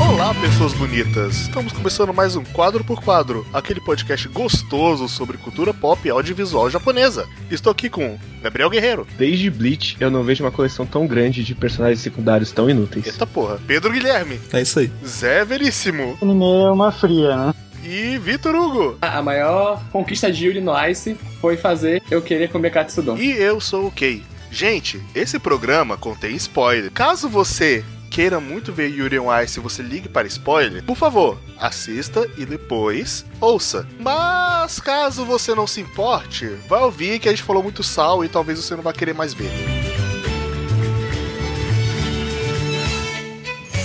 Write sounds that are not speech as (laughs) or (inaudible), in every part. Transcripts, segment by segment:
Olá, pessoas bonitas! Estamos começando mais um Quadro por Quadro, aquele podcast gostoso sobre cultura pop e audiovisual japonesa. Estou aqui com Gabriel Guerreiro. Desde Bleach, eu não vejo uma coleção tão grande de personagens secundários tão inúteis. Eita porra. Pedro Guilherme. É isso aí. Zé Veríssimo. O anime é uma fria, né? E Vitor Hugo. A maior conquista de Yuri no Ice foi fazer eu querer comer Katsudon. E eu sou o Kei. Gente, esse programa contém spoiler. Caso você queira muito ver Yuri on Ice e você ligue para spoiler, por favor, assista e depois ouça. Mas caso você não se importe, vai ouvir que a gente falou muito sal e talvez você não vá querer mais ver.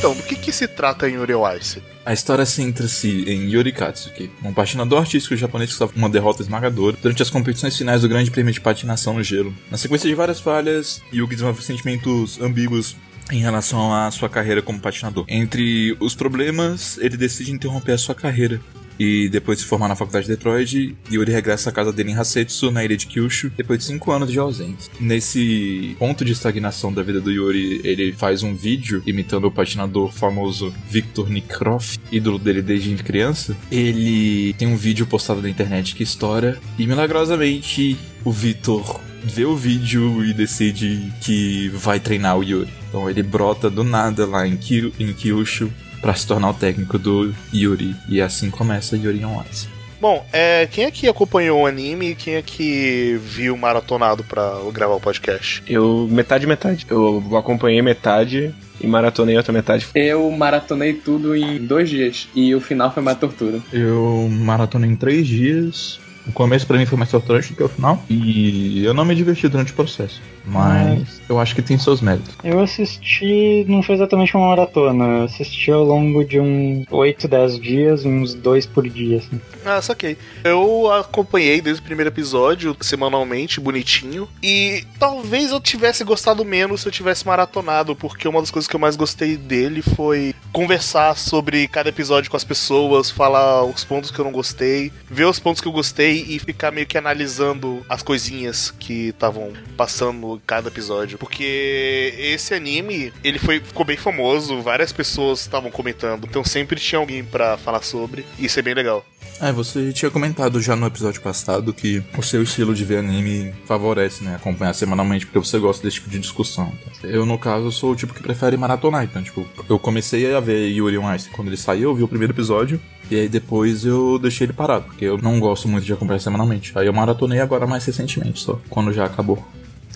Então, do que, que se trata em Yuri Ice? A história centra-se em Yuri Katsuki, um patinador artístico japonês que sofre uma derrota esmagadora durante as competições finais do Grande Prêmio de Patinação no Gelo. Na sequência de várias falhas, Yuki desenvolve sentimentos ambíguos em relação à sua carreira como patinador. Entre os problemas, ele decide interromper a sua carreira. E depois de se formar na faculdade de Detroit, Yuri regressa à casa dele em Hasetsu, na ilha de Kyushu, depois de 5 anos de ausência. Nesse ponto de estagnação da vida do Yuri, ele faz um vídeo imitando o patinador famoso Viktor Nikrov, ídolo dele desde criança. Ele tem um vídeo postado na internet que estoura, e milagrosamente o Viktor vê o vídeo e decide que vai treinar o Yuri. Então ele brota do nada lá em Kyushu para se tornar o técnico do Yuri. E assim começa Yuri on Ice. Bom, é, quem aqui acompanhou o anime e quem aqui viu maratonado pra gravar o podcast? Eu, metade, metade. Eu acompanhei metade e maratonei outra metade. Eu maratonei tudo em dois dias e o final foi uma tortura. Eu maratonei em três dias. O começo pra mim foi mais torturante do que o final. E eu não me diverti durante o processo. Mas eu acho que tem seus méritos. Eu assisti, não foi exatamente uma maratona, eu assisti ao longo de uns 8, 10 dias, uns dois por dia, assim. Ah, saquei. Eu acompanhei desde o primeiro episódio, semanalmente, bonitinho. E talvez eu tivesse gostado menos se eu tivesse maratonado, porque uma das coisas que eu mais gostei dele foi conversar sobre cada episódio com as pessoas, falar os pontos que eu não gostei, ver os pontos que eu gostei e ficar meio que analisando as coisinhas que estavam passando em cada episódio. Porque esse anime, ele foi, ficou bem famoso, várias pessoas estavam comentando, então sempre tinha alguém pra falar sobre. E isso é bem legal. É, você tinha comentado já no episódio passado que o seu estilo de ver anime favorece, né? Acompanhar semanalmente, porque você gosta desse tipo de discussão. Eu, no caso, sou o tipo que prefere maratonar. Então, tipo, eu comecei a ver Yuri on Ice quando ele saiu, eu vi o primeiro episódio. E aí depois eu deixei ele parado, porque eu não gosto muito de acompanhar semanalmente. Aí eu maratonei agora mais recentemente, só, quando já acabou.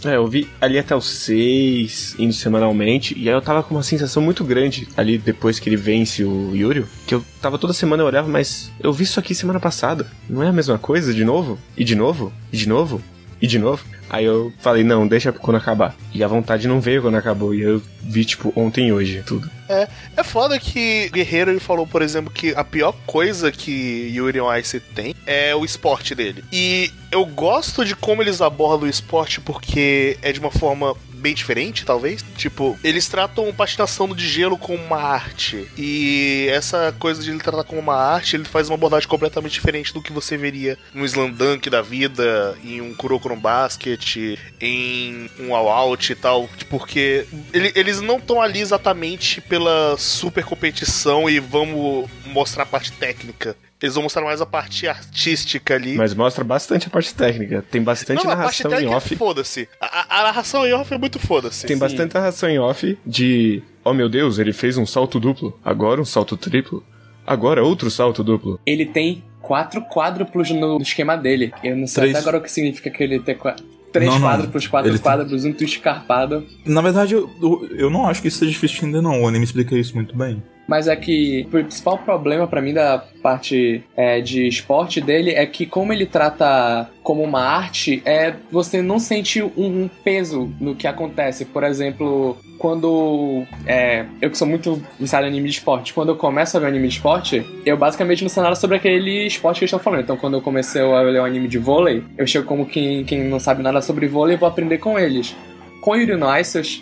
É, eu vi ali até os 6, indo semanalmente, e aí eu tava com uma sensação muito grande ali depois que ele vence o Yuri, que eu tava toda semana eu olhava, mas eu vi isso aqui semana passada, não é a mesma coisa de novo? E de novo? E de novo? E de novo? Aí eu falei, não, deixa quando acabar. E a vontade não veio quando acabou. E eu vi, tipo, ontem e hoje, tudo. É, é foda que Guerreiro ele falou, por exemplo, que a pior coisa que Yuri on Ice tem é o esporte dele. E eu gosto de como eles abordam o esporte porque é de uma forma bem diferente, talvez. Tipo, eles tratam patinação de gelo como uma arte. E essa coisa de ele tratar como uma arte, ele faz uma abordagem completamente diferente do que você veria no Slam Dunk da vida, em um Kuroko no Basket, em um All Out e tal. Porque ele, eles não estão ali exatamente pela super competição e vamos mostrar a parte técnica. Eles vão mostrar mais a parte artística ali. Mas mostra bastante a parte técnica. Tem bastante não, a parte narração em técnica off. é foda-se. A, a- narração em off é muito foda-se. Tem bastante narração em off de. Oh meu Deus, ele fez um salto duplo. Agora um salto triplo. Agora outro salto duplo. Ele tem quatro quádruplos no esquema dele. Eu não sei Três. até agora o que significa que ele tem qua- três Não, não. quádruplos, quatro Ele tem- quádruplos, um twist escarpado. Na verdade, eu, eu, eu não acho que isso seja difícil de entender, não. O anime explica isso muito bem. Mas é que o principal problema pra mim da parte é, de esporte dele é que como ele trata como uma arte, é você não sente um, peso no que acontece. Por exemplo, quando é, eu que sou muito viciado em anime de esporte, quando eu começo a ver anime de esporte, eu basicamente não sei nada sobre aquele esporte que eles estão falando. Então, quando eu comecei a ler um anime de vôlei, eu chego como quem, quem não sabe nada sobre vôlei e vou aprender com eles. Com Yuri no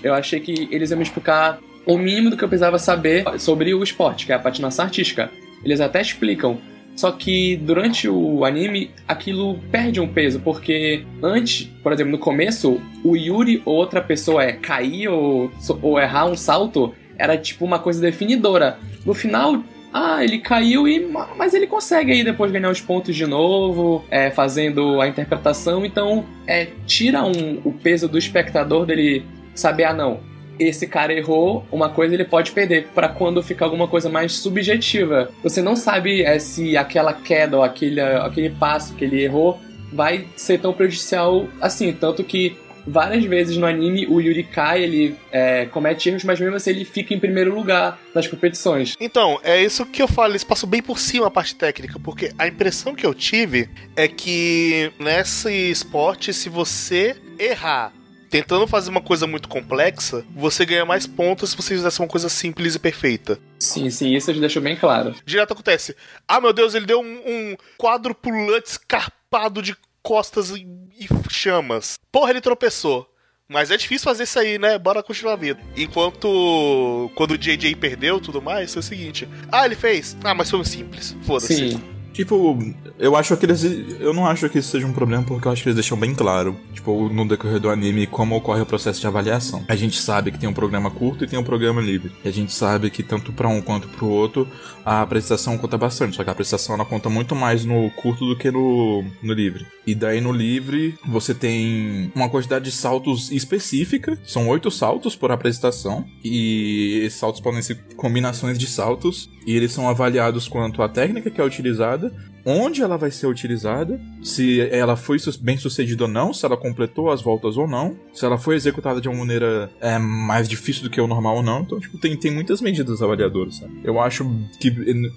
eu achei que eles iam me explicar o mínimo do que eu precisava saber sobre o esporte, que é a patinação artística. Eles até explicam, Só que durante o anime, aquilo perde um peso, porque antes, por exemplo, no começo, o Yuri ou outra pessoa é cair ou, ou errar um salto era tipo uma coisa definidora. No final, ah, ele caiu e. Mas ele consegue aí depois ganhar os pontos de novo, é, fazendo a interpretação. Então, é, tira um, o peso do espectador dele saber, ah, não. Esse cara errou, uma coisa ele pode perder, para quando fica alguma coisa mais subjetiva. Você não sabe é, se aquela queda ou aquele, aquele passo que ele errou vai ser tão prejudicial assim. Tanto que várias vezes no anime o Yuri cai, ele é, comete erros, mas mesmo assim ele fica em primeiro lugar nas competições. Então, é isso que eu falo, eles passam bem por cima a parte técnica, porque a impressão que eu tive é que nesse esporte, se você errar tentando fazer uma coisa muito complexa, você ganha mais pontos se você fizesse uma coisa simples e perfeita. Sim, sim, isso eles deixam bem claro. Direto acontece. Ah, meu Deus, ele deu um, um quadrupulante escarpado de costas e, e chamas. Porra, ele tropeçou. Mas é difícil fazer isso aí, né? Bora continuar a vida. Enquanto quando o JJ perdeu tudo mais, foi o seguinte. Ah, ele fez. Ah, mas foi simples. Foda-se. Sim. Tipo, eu acho que eles. Eu não acho que isso seja um problema, porque eu acho que eles deixam bem claro, tipo, no decorrer do anime, como ocorre o processo de avaliação. A gente sabe que tem um programa curto e tem um programa livre. E a gente sabe que tanto para um quanto pro outro, a apresentação conta bastante. Só que a apresentação ela conta muito mais no curto do que no, no livre. E daí no livre, você tem uma quantidade de saltos específica. São oito saltos por apresentação. E esses saltos podem ser combinações de saltos. E eles são avaliados quanto à técnica que é utilizada onde ela vai ser utilizada, se ela foi bem sucedida ou não, se ela completou as voltas ou não, se ela foi executada de uma maneira é, mais difícil do que o normal ou não. Então, tipo, tem, tem muitas medidas avaliadoras, sabe? Eu acho que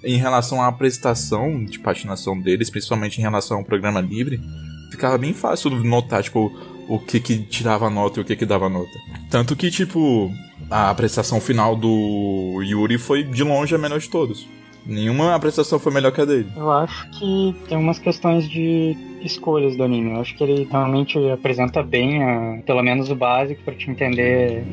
em relação à prestação de patinação deles, principalmente em relação ao programa livre, ficava bem fácil notar, tipo, o que que tirava nota e o que que dava nota. Tanto que, tipo, a prestação final do Yuri foi de longe a menor de todos. Nenhuma apresentação foi melhor que a dele. Eu acho que tem umas questões de escolhas do anime. Eu acho que ele realmente apresenta bem, a, pelo menos o básico, para te entender,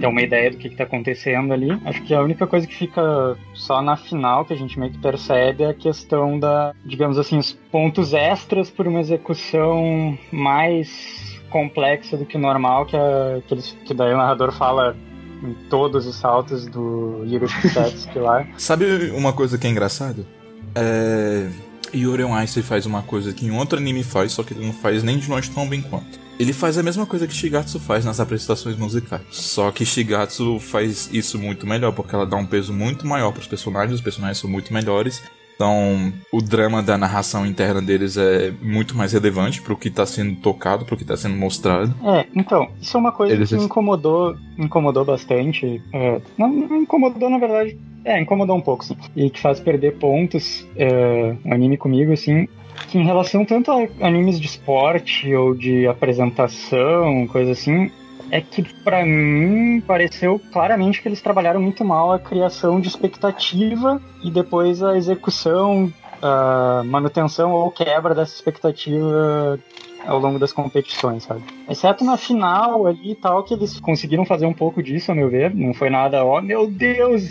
ter uma ideia do que, está acontecendo ali. Acho que a única coisa que fica só na final, que a gente meio que percebe, é a questão da, digamos assim, os pontos extras por uma execução mais complexa do que o normal, que, a, que, eles, que daí o narrador fala em todos os saltos do Yuri Shitsetsky lá. (laughs) Sabe uma coisa que é engraçado? É... Yuri on Ice faz uma coisa que em outro anime faz, só que ele não faz nem de longe tão bem quanto. Ele faz a mesma coisa que Shigatsu faz nas apresentações musicais. Só que Shigatsu faz isso muito melhor, porque ela dá um peso muito maior para os personagens, os personagens são muito melhores então, o drama da narração interna deles é muito mais relevante pro que tá sendo tocado, pro que tá sendo mostrado. É, então, isso é uma coisa eles... que me incomodou, me incomodou bastante. É, não, não incomodou, na verdade, é, incomodou um pouco, sim. E que faz perder pontos é, anime comigo, assim, que em relação tanto a animes de esporte ou de apresentação, coisa assim, é que para mim pareceu claramente que eles trabalharam muito mal a criação de expectativa e depois a execução, a manutenção ou quebra dessa expectativa ao longo das competições, sabe? Exceto na final ali e tal, que eles conseguiram fazer um pouco disso, a meu ver. Não foi nada, ó, oh, meu Deus,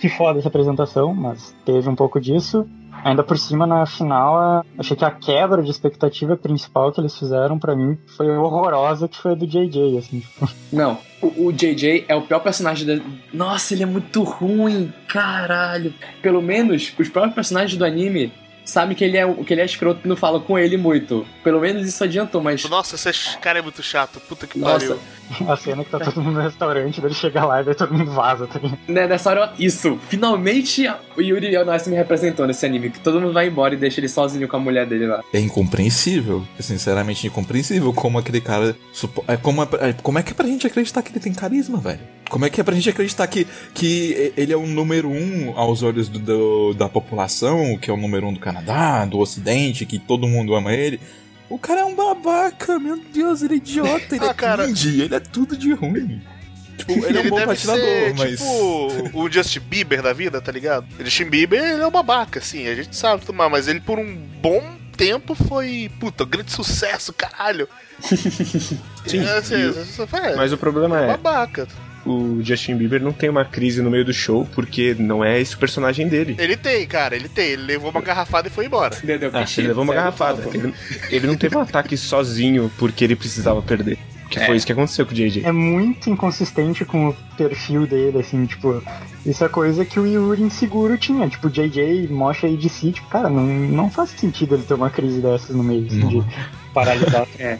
que foda essa apresentação, mas teve um pouco disso. Ainda por cima, na final, achei que a quebra de expectativa principal que eles fizeram para mim foi horrorosa, que foi a do JJ, assim. Tipo. (laughs) Não, o, o, JJ é o pior personagem da... Nossa, ele é muito ruim, caralho. Pelo menos, os próprios personagens do anime sabe que ele é que ele é escroto e não fala com ele muito. Pelo menos isso adiantou, mas. Nossa, esse cara é muito chato. Puta que Nossa. pariu. A cena que tá todo mundo no restaurante, ele chega lá e vai todo mundo vaza, tá Né, nessa hora, isso. Finalmente o Yuri Onosi me representou nesse anime, que todo mundo vai embora e deixa ele sozinho com a mulher dele lá. É incompreensível. É sinceramente incompreensível como aquele cara. É como, é, é, como é que é pra gente acreditar que ele tem carisma, velho? Como é que é pra gente acreditar que, que ele é o número um aos olhos do, do, da população, que é o número um do Canadá, do Ocidente, que todo mundo ama ele? O cara é um babaca, meu Deus, ele é idiota, ele ah, é cara... cringe, ele é tudo de ruim. Tipo, ele, ele é um bom patinador, ser, mas. Tipo, o Justin Bieber da vida, tá ligado? O Justin Bieber, ele é um babaca, assim, a gente sabe tomar, mas ele por um bom tempo foi, puta, grande sucesso, caralho. Sim. (laughs) É, assim, e, é, mas o problema é. Babaca. O Justin Bieber não tem uma crise no meio do show, porque não é esse o personagem dele. Ele tem, cara, ele tem. Ele levou uma garrafada e foi embora. Entendeu? Ah, ele levou uma garrafada. Ele, ele não teve um ataque sozinho porque ele precisava perder. Que é. foi isso que aconteceu com o JJ. É muito inconsistente com o perfil dele, assim, tipo, isso é coisa que o Yuri inseguro tinha. Tipo, o JJ, Mosha e DC, tipo, cara, não, não faz sentido ele ter uma crise dessas no meio, assim, de paralisar. é.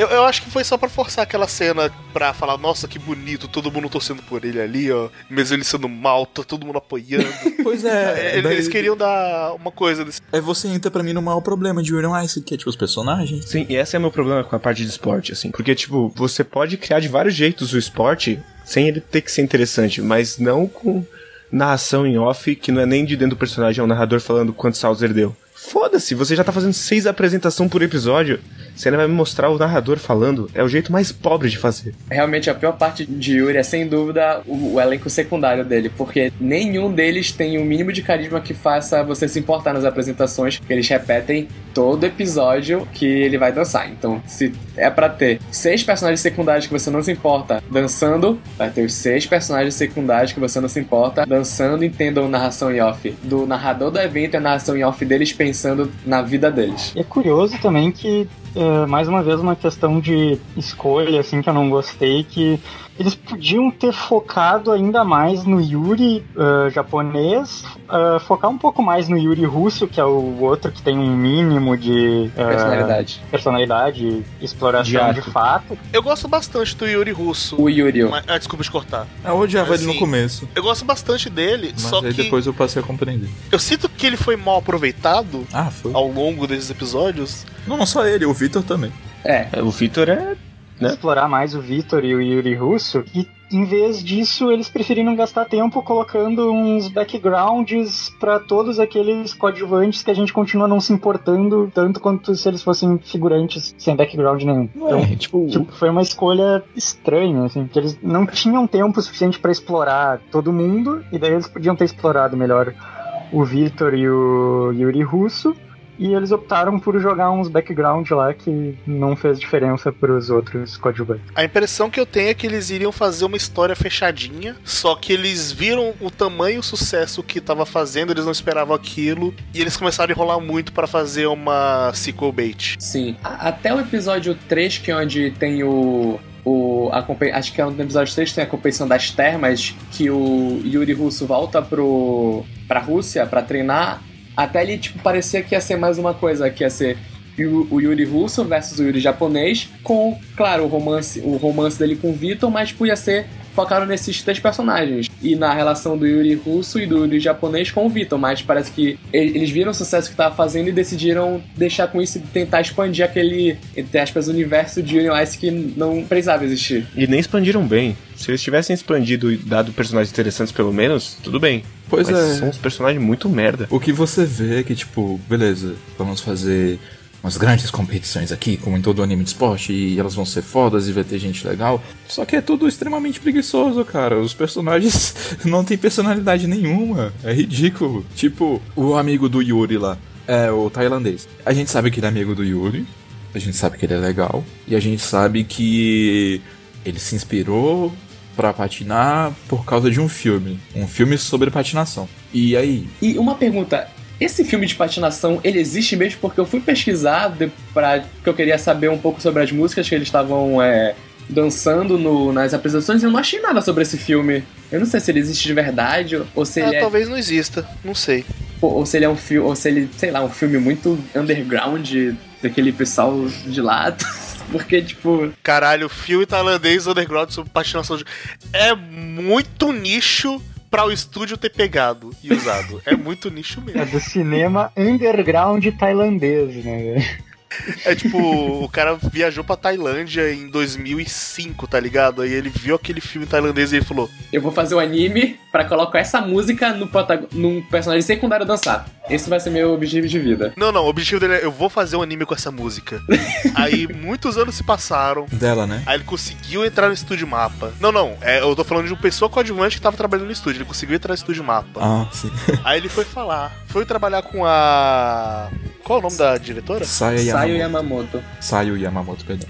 Eu, eu acho que foi só para forçar aquela cena pra falar, nossa, que bonito, todo mundo torcendo por ele ali, ó. Mesmo ele sendo mal, tá todo mundo apoiando. (laughs) pois é. é eles, daí... queriam dar uma coisa desse. É você entra para mim no maior problema de William Ice, que é tipo os personagens. Sim, e esse é o meu problema com a parte de esporte, assim. Porque, tipo, você pode criar de vários jeitos o esporte sem ele ter que ser interessante, mas não com narração em off, que não é nem de dentro do personagem, é o narrador falando quantos saltos ele deu. Foda-se, você já tá fazendo seis apresentações por episódio. Você ainda vai me mostrar o narrador falando. É o jeito mais pobre de fazer. Realmente, a pior parte de Yuri é sem dúvida o, o elenco secundário dele, porque nenhum deles tem o um mínimo de carisma que faça você se importar nas apresentações, que eles repetem todo episódio que ele vai dançar. Então, se é para ter seis personagens secundários que você não se importa dançando, vai ter os seis personagens secundários que você não se importa dançando, entendam narração em off do narrador do evento e a narração em off deles pensando na vida deles. É curioso também que é, mais uma vez uma questão de escolha assim que eu não gostei que eles podiam ter focado ainda mais no Yuri uh, japonês, uh, focar um pouco mais no Yuri russo, que é o outro que tem um mínimo de uh, personalidade, personalidade, exploração de, de, fato. Eu gosto bastante do Yuri russo. O Yuri. Mas, ah, desculpa te cortar. Eu odiava assim, ele no assim, começo. Eu gosto bastante dele, mas só aí que depois eu passei a compreender. Eu sinto que ele foi mal aproveitado ah, foi. ao longo desses episódios. Não, não só ele, o Victor também. É. é o Victor é né? explorar mais o Vitor e o Yuri Russo. E em vez disso, eles preferiram gastar tempo colocando uns backgrounds para todos aqueles coadjuvantes que a gente continua não se importando tanto quanto se eles fossem figurantes sem background nenhum. Então, é, tipo, tipo, foi uma escolha estranha, assim, que eles não tinham tempo suficiente para explorar todo mundo, e daí eles podiam ter explorado melhor o Victor e o Yuri Russo e eles optaram por jogar uns background lá que não fez diferença para os outros coadjuvantes. A impressão que eu tenho é que eles iriam fazer uma história fechadinha, só que eles viram o tamanho o sucesso que estava fazendo, eles não esperavam aquilo, e eles começaram a enrolar muito para fazer uma sequel bait. Sim. Até o episódio 3, que é onde tem o o, a, acho que é no episódio 3 tem a competição das termas que o Yuri Russo volta pro, pra Rússia para treinar até ele, tipo, parecia que ia ser mais uma coisa, que ia ser o Yuri russo versus o Yuri japonês, com, claro, o romance, o romance dele com o Vitor, mas tipo, ia ser focaram nesses três personagens. E na relação do Yuri russo e do Yuri japonês com o Vitor, mas parece que eles viram o sucesso que estava fazendo e decidiram deixar com isso e tentar expandir aquele, entre aspas, universo de Union Ice que não precisava existir. E nem expandiram bem. Se eles tivessem expandido e dado personagens interessantes pelo menos, tudo bem. Pois Mas é. São uns personagens muito merda. O que você vê é que, tipo, beleza, vamos fazer umas grandes competições aqui, como em todo anime de esporte, e elas vão ser fodas e vai ter gente legal. Só que é tudo extremamente preguiçoso, cara. Os personagens (laughs) não têm personalidade nenhuma. É ridículo. Tipo, o amigo do Yuri lá, é o tailandês. A gente sabe que ele é amigo do Yuri, a gente sabe que ele é legal, e a gente sabe que ele se inspirou para patinar por causa de um filme, um filme sobre patinação. E aí? E uma pergunta, esse filme de patinação, ele existe mesmo porque eu fui pesquisar para porque eu queria saber um pouco sobre as músicas que eles estavam é, dançando no, nas apresentações e eu não achei nada sobre esse filme. Eu não sei se ele existe de verdade ou se ah, ele é... talvez não exista, não sei. Ou, ou se ele é um filme, ou se ele, sei lá, um filme muito underground daquele pessoal de lado. (laughs) Porque, tipo. Caralho, filme tailandês underground sobre patinação de. É muito nicho para o estúdio ter pegado e usado. É muito nicho mesmo. É do cinema underground tailandês, né? É tipo, o cara viajou pra Tailândia em 2005, tá ligado? Aí ele viu aquele filme tailandês e ele falou: Eu vou fazer o um anime para colocar essa música no num personagem secundário dançar. Esse vai ser meu objetivo de vida. Não, não, o objetivo dele é: eu vou fazer um anime com essa música. (laughs) aí muitos anos se passaram. Dela, né? Aí ele conseguiu entrar no estúdio mapa. Não, não, é, eu tô falando de uma pessoa coadjuvante que tava trabalhando no estúdio. Ele conseguiu entrar no estúdio mapa. Ah, sim. aí ele foi falar. Foi trabalhar com a. Qual é o nome da diretora? Saya Yamamoto. Sayo Yamamoto. Sayo Yamamoto, perdão.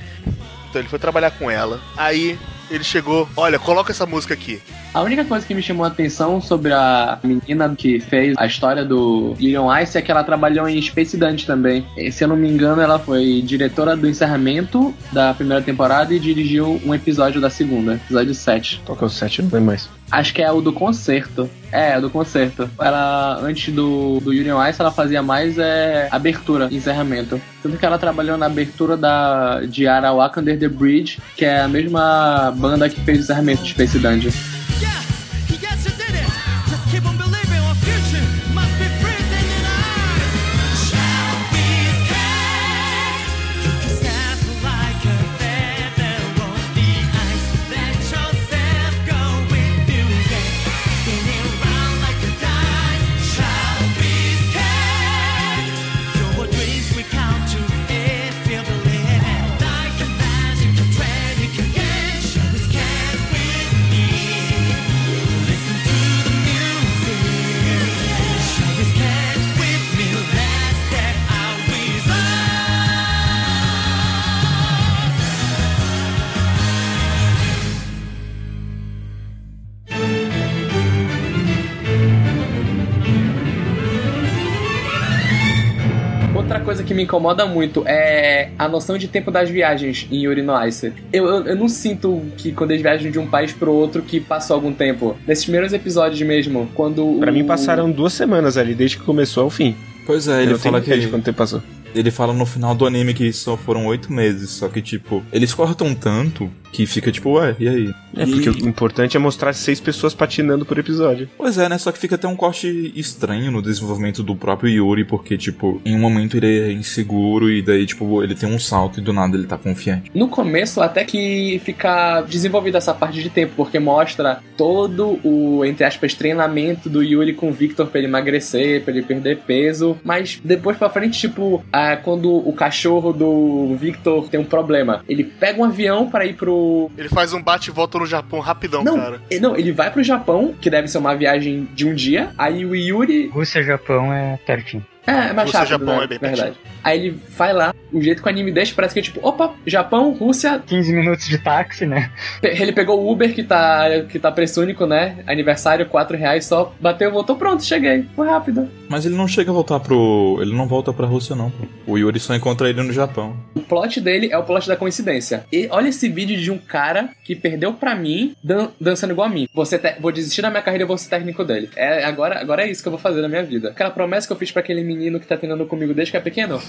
Então ele foi trabalhar com ela. Aí ele chegou, olha, coloca essa música aqui. A única coisa que me chamou a atenção sobre a menina que fez a história do Leon Ice é que ela trabalhou em Space Dante também. Se eu não me engano, ela foi diretora do encerramento da primeira temporada e dirigiu um episódio da segunda, episódio 7. Qual que é o 7? Não lembro mais. Acho que é o do concerto. É, do concerto. Ela, antes do, do Union Ice, ela fazia mais é, abertura, encerramento. Tanto que ela trabalhou na abertura da, de Arawak Under the Bridge, que é a mesma banda que fez o encerramento de Space Dungeon. coisa me incomoda muito é a noção de tempo das viagens em Yuri no Ice. Eu, eu, eu, não sinto que quando eles viajam de um país pro outro que passou algum tempo. Nesses primeiros episódios mesmo, quando. Pra o... mim passaram duas semanas ali, desde que começou ao fim. Pois é, ele eu fala que. Quanto tempo passou. Ele fala no final do anime que só foram oito meses, só que, tipo, eles cortam tanto que fica tipo, ué, e aí? É, e... porque o importante é mostrar seis pessoas patinando por episódio. Pois é, né? Só que fica até um corte estranho no desenvolvimento do próprio Yuri, porque, tipo, em um momento ele é inseguro e daí, tipo, ele tem um salto e do nada ele tá confiante. No começo, até que fica desenvolvida essa parte de tempo, porque mostra todo o, entre aspas, treinamento do Yuri com o Victor pra ele emagrecer, pra ele perder peso, mas depois pra frente, tipo, ah, quando o cachorro do Victor tem um problema, ele pega um avião para ir pro ele faz um bate e volta no Japão rapidão, não, cara. Não, ele vai pro Japão, que deve ser uma viagem de um dia. Aí o Yuri. Rússia Japão é pertinho. É, é mais Rússia, rápido, Japão né? é bem Verdade. pertinho. Aí ele vai lá, o jeito que o anime deixa parece que é tipo, opa, Japão, Rússia. 15 minutos de táxi, né? Ele pegou o Uber que tá, que tá preço único, né? Aniversário, 4 reais só, bateu, voltou, pronto, cheguei. Foi rápido. Mas ele não chega a voltar pro. Ele não volta pra Rússia, não, pô. O Yuri só encontra ele no Japão. O plot dele é o plot da coincidência. E olha esse vídeo de um cara que perdeu pra mim dan dançando igual a mim. Você vou desistir da minha carreira e vou ser técnico dele. É, agora, agora é isso que eu vou fazer na minha vida. Aquela promessa que eu fiz para aquele menino que tá treinando comigo desde que é pequeno.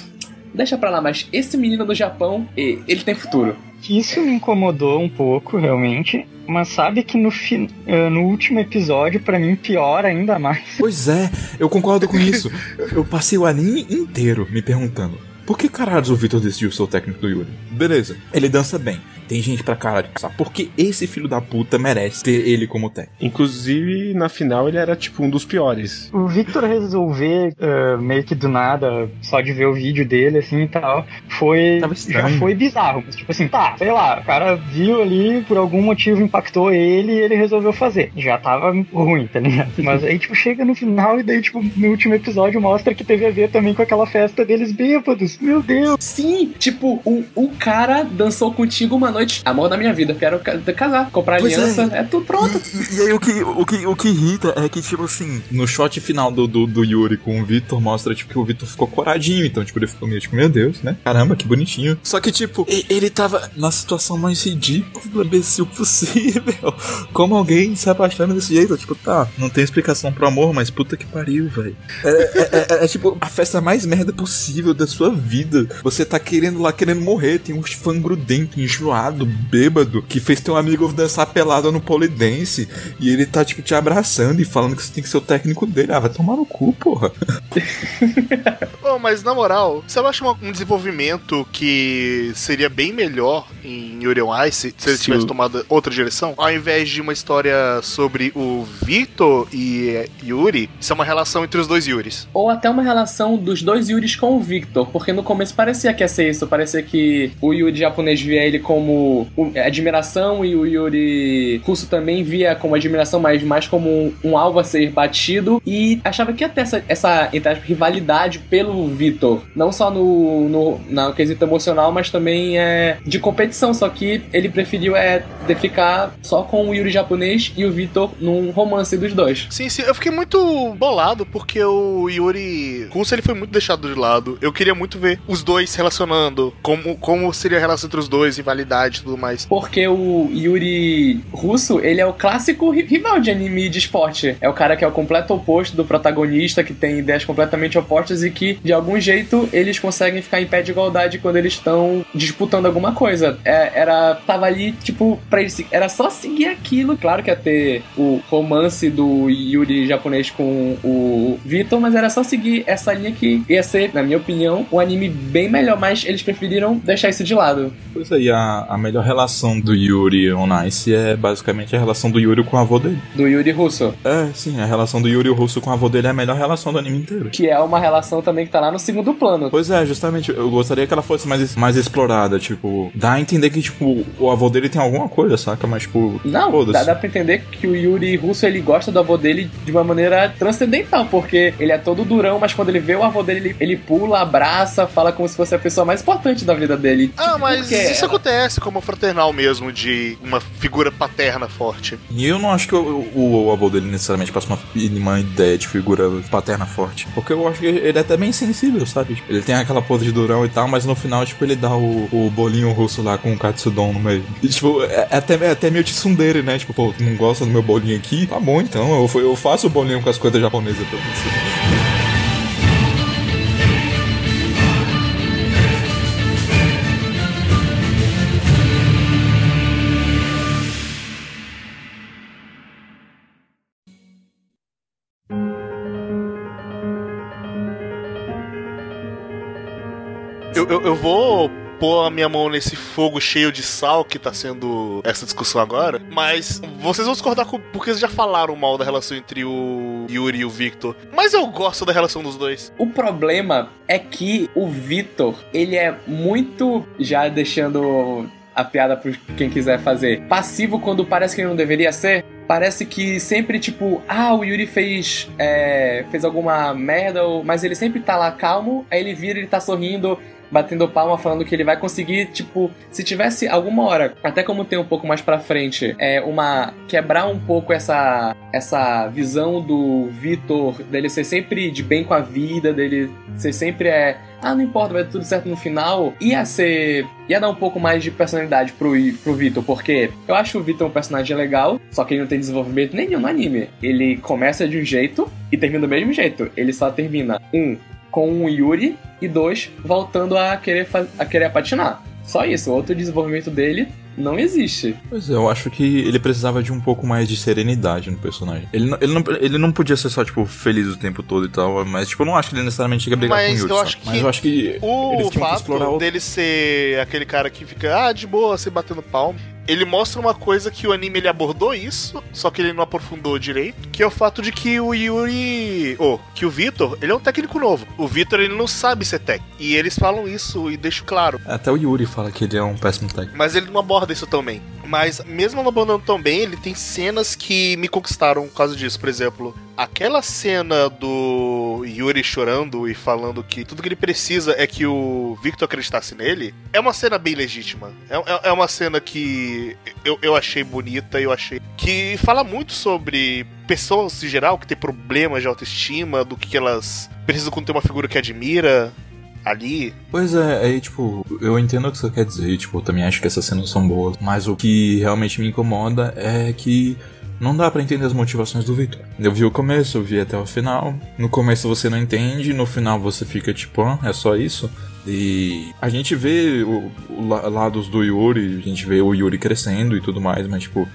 Deixa pra lá, mas esse menino do Japão, ele tem futuro. Isso me incomodou um pouco, realmente. Mas sabe que no, fi... Eh, no último episódio, para mim, piora ainda mais. (laughs) Pois é, eu concordo com isso. Eu passei o anime inteiro me perguntando: por que caralho o Victor decidiu ser o técnico do Yuri? Beleza, ele dança bem. Tem gente pra caralho sabe? Porque esse filho da puta merece ter ele como técnico. Inclusive, na final, ele era tipo um dos piores. O Victor resolver uh, meio que do nada, só de ver o vídeo dele, assim e tal, foi. Já foi bizarro. Tipo assim, tá, sei lá, o cara viu ali, por algum motivo impactou ele e ele resolveu fazer. Já tava ruim, tá ligado? (laughs) Mas aí, tipo, chega no final e daí, tipo, no último episódio mostra que teve a ver também com aquela festa deles bêbados. Meu Deus! Sim, tipo, um, um cara dançou contigo uma noite. Amor da minha vida, quero casar, comprar pois aliança, é. é, tudo pronto. E, e, aí o que, o, que, o que irrita é que, tipo assim, no shot final do, do, do Yuri com o Victor, mostra, tipo, que o Victor ficou coradinho. Então, tipo, ele ficou meio, tipo, meu Deus, né? Caramba, que bonitinho. Só que, tipo, ele tava na situação mais ridícula, imbecil possível. (laughs) Como alguém se apaixona desse jeito? Tipo, tá, não tem explicação pro amor, mas puta que pariu, velho. É, é, é, é, tipo a festa mais merda possível da sua vida vida. Você tá querendo lá, querendo morrer. Tem um fã grudento, enjoado, bêbado, que fez teu amigo dançar pelado no polidense. E ele tá, tipo, te abraçando e falando que você tem que ser o técnico dele. Ah, vai tomar no cu, porra. (laughs) oh, mas na moral, você acha um desenvolvimento que seria bem melhor em Yuri on Ice se ele Sim. tivesse tomado outra direção? Ao invés de uma história sobre o Victor e Yuri, isso é uma relação entre os dois Yuris. Ou até uma relação dos dois Yuris com o Victor, porque no no começo parecia que ia ser isso. Parecia que o Yuri japonês via ele como admiração e o Yuri russo também via como admiração, mas mais como um, alvo a ser batido. E achava que ia ter essa, essa entre aspas, rivalidade pelo Vitor. Não só no, no, no quesito emocional, mas também é, de competição só que ele preferiu é de ficar só com o Yuri japonês e o Vitor num romance dos dois. Sim, sim, eu fiquei muito bolado porque o Yuri russo ele foi muito deixado de lado. Eu queria muito ver os dois relacionando, como, como seria a relação entre os dois, rivalidade e tudo mais. Porque o Yuri russo, ele é o clássico rival de anime de esporte. É o cara que é o completo oposto do protagonista, que tem ideias completamente opostas e que, de algum jeito, eles conseguem ficar em pé de igualdade quando eles estão disputando alguma coisa. É, era. Tava ali, tipo, pra eles. Era só seguir aquilo. Claro que ia ter o romance do Yuri japonês com o Vitor, mas era só seguir essa linha que ia ser, na minha opinião, um anime bem melhor, mas eles preferiram deixar isso de lado. Pois aí, a, a melhor relação do Yuri on Ice é basicamente a relação do Yuri com o avô dele. Do Yuri russo. É, sim, a relação do Yuri russo com o avô dele é a melhor relação do anime inteiro. Que é uma relação também que tá lá no segundo plano. Pois é, justamente, eu gostaria que ela fosse mais, mais explorada, tipo, dá a entender que, tipo, o avô dele tem alguma coisa, saca? Mas, tipo, não, dá, dá pra entender que o Yuri russo ele gosta do avô dele de uma maneira transcendental, porque ele é todo durão, mas quando ele vê o avô dele, ele, ele pula, abraça, fala como se fosse a pessoa mais importante da vida dele. Ah, tipo, mas isso acontece como fraternal mesmo, de uma figura paterna forte. E eu não acho que o, o, o avô dele necessariamente passa uma, uma ideia de figura paterna forte. Porque eu acho que ele é até bem sensível, sabe? Tipo, ele tem aquela pose de durão e tal, mas no final, tipo, ele dá o, o bolinho russo lá com o katsudon no meio. E, tipo, é, é até, é até meio tsundere, né? Tipo, pô, não gosta do meu bolinho aqui? Tá bom, então. Eu, eu faço o bolinho com as coisas japonesas pra você. Eu, eu, eu vou pôr a minha mão nesse fogo cheio de sal que tá sendo essa discussão agora, mas vocês vão discordar com, porque vocês já falaram mal da relação entre o Yuri e o Victor. Mas eu gosto da relação dos dois. O problema é que o Victor, ele é muito já deixando a piada pra quem quiser fazer. Passivo quando parece que ele não deveria ser. Parece que sempre, tipo, ah, o Yuri fez, é, fez alguma merda, mas ele sempre tá lá calmo, aí ele vira, ele tá sorrindo, batendo palma, falando que ele vai conseguir, tipo, se tivesse alguma hora, até como tem um pouco mais pra frente, é uma. quebrar um pouco essa, essa visão do Vitor, dele ser sempre de bem com a vida, dele ser sempre é. Ah, não importa, vai tudo certo no final. Ia ser. ia dar um pouco mais de personalidade pro, pro Vitor, porque eu acho o Vitor um personagem legal, só que ele não tem desenvolvimento nenhum no anime. Ele começa de um jeito e termina do mesmo jeito. Ele só termina, um, com o Yuri e dois, voltando a querer, a querer patinar. Só isso, outro desenvolvimento dele não existe. Pois é, eu acho que ele precisava de um pouco mais de serenidade no personagem. Ele não, ele não, ele não podia ser só, tipo, feliz o tempo todo e tal, mas, tipo, eu não acho que ele necessariamente chega a brigar mas com o Yuri, eu acho que Mas eu acho que o fato dele ser aquele cara que fica, ah, de boa, se batendo palmo, ele mostra uma coisa que o anime ele abordou isso, só que ele não aprofundou direito, que é o fato de que o Yuri, ou oh, que o Vitor, ele é um técnico novo. O Vitor ele não sabe ser técnico. E eles falam isso e deixam claro. Até o Yuri fala que ele é um péssimo técnico. Mas ele não aborda isso também. Mas mesmo não abordando tão bem, ele tem cenas que me conquistaram por causa disso. Por exemplo, aquela cena do Yuri chorando e falando que tudo que ele precisa é que o Victor acreditasse nele, é uma cena bem legítima. É, é, é uma cena que eu, eu achei bonita, eu achei. que fala muito sobre pessoas em geral que têm problemas de autoestima, do que elas precisam quando tem uma figura que admira ali. Pois é, aí, tipo, eu entendo o que você quer dizer, tipo, eu também acho que essas cenas são boas, mas o que realmente me incomoda é que não dá para entender as motivações do Victor. Eu vi o começo, eu vi até o final. No começo você não entende, no final você fica tipo, ah, é só isso? E a gente vê o, o lados do Yuri, a gente vê o Yuri crescendo e tudo mais, mas tipo,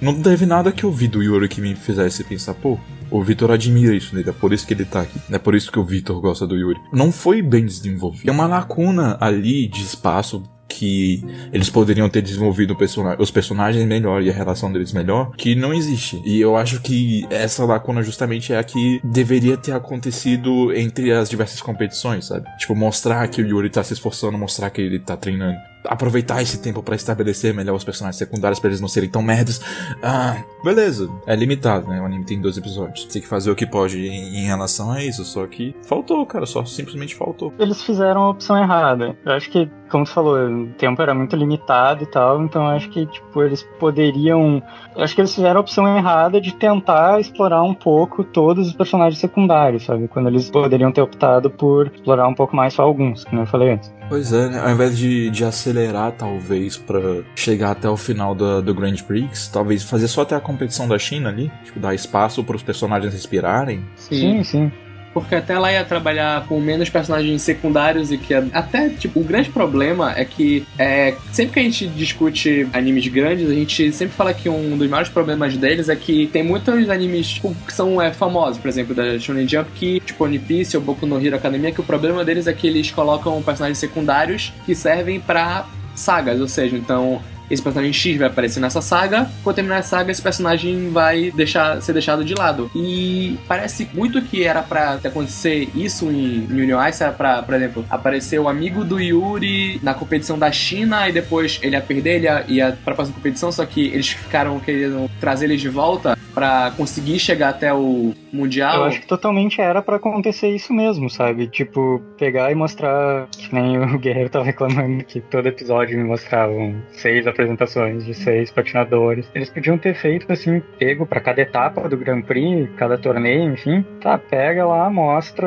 não teve nada que eu vi do Yuri que me fizesse pensar, pô, o Vitor admira isso nele, é por isso que ele tá aqui. É por isso que o Vitor gosta do Yuri. Não foi bem desenvolvido. Tem uma lacuna ali de espaço que eles poderiam ter desenvolvido os personagens melhor e a relação deles melhor, que não existe. E eu acho que essa lacuna justamente é a que deveria ter acontecido entre as diversas competições, sabe? Tipo, mostrar que o Yuri tá se esforçando, mostrar que ele tá treinando. Aproveitar esse tempo para estabelecer melhor os personagens secundários para eles não serem tão merdas. Ah, beleza, é limitado, né? O anime tem 12 episódios. Tem que fazer o que pode em, relação a isso, só que faltou, cara, só simplesmente faltou. Eles fizeram a opção errada. Eu acho que, como tu falou, o tempo era muito limitado e tal, então acho que, tipo, eles poderiam. Eu acho que eles fizeram a opção errada de tentar explorar um pouco todos os personagens secundários, sabe? Quando eles poderiam ter optado por explorar um pouco mais só alguns, como eu falei antes. Pois é, né? ao invés de, de acelerar, talvez, para chegar até o final do, do Grand Prix, talvez fazer só até a competição da China ali, tipo, dar espaço para os personagens respirarem. Sim, sim. sim. Porque até lá ia trabalhar com menos personagens secundários e que até, tipo, o grande problema é que é, sempre que a gente discute animes grandes, a gente sempre fala que um dos maiores problemas deles é que tem muitos animes tipo, que são é, famosos, por exemplo, da Shonen Jump, que, tipo, One Piece ou Boku no Hero Academia, que o problema deles é que eles colocam personagens secundários que servem para sagas, ou seja, então esse personagem X vai aparecer nessa saga, quando terminar a saga, esse personagem vai deixar, ser deixado de lado. E parece muito que era pra acontecer isso em, Union Ice, era pra, por exemplo, aparecer o amigo do Yuri na competição da China e depois ele ia perder, ele ia, ia pra próxima competição, só que eles ficaram querendo trazer eles de volta para conseguir chegar até o Mundial. Eu acho que totalmente era para acontecer isso mesmo, sabe? Tipo, pegar e mostrar, que nem o (laughs) Guerreiro tava reclamando que todo episódio me mostravam seis apresentações de seis patinadores. Eles podiam ter feito assim, pego para cada etapa do Grand Prix, cada torneio, enfim. Tá, pega lá, mostra.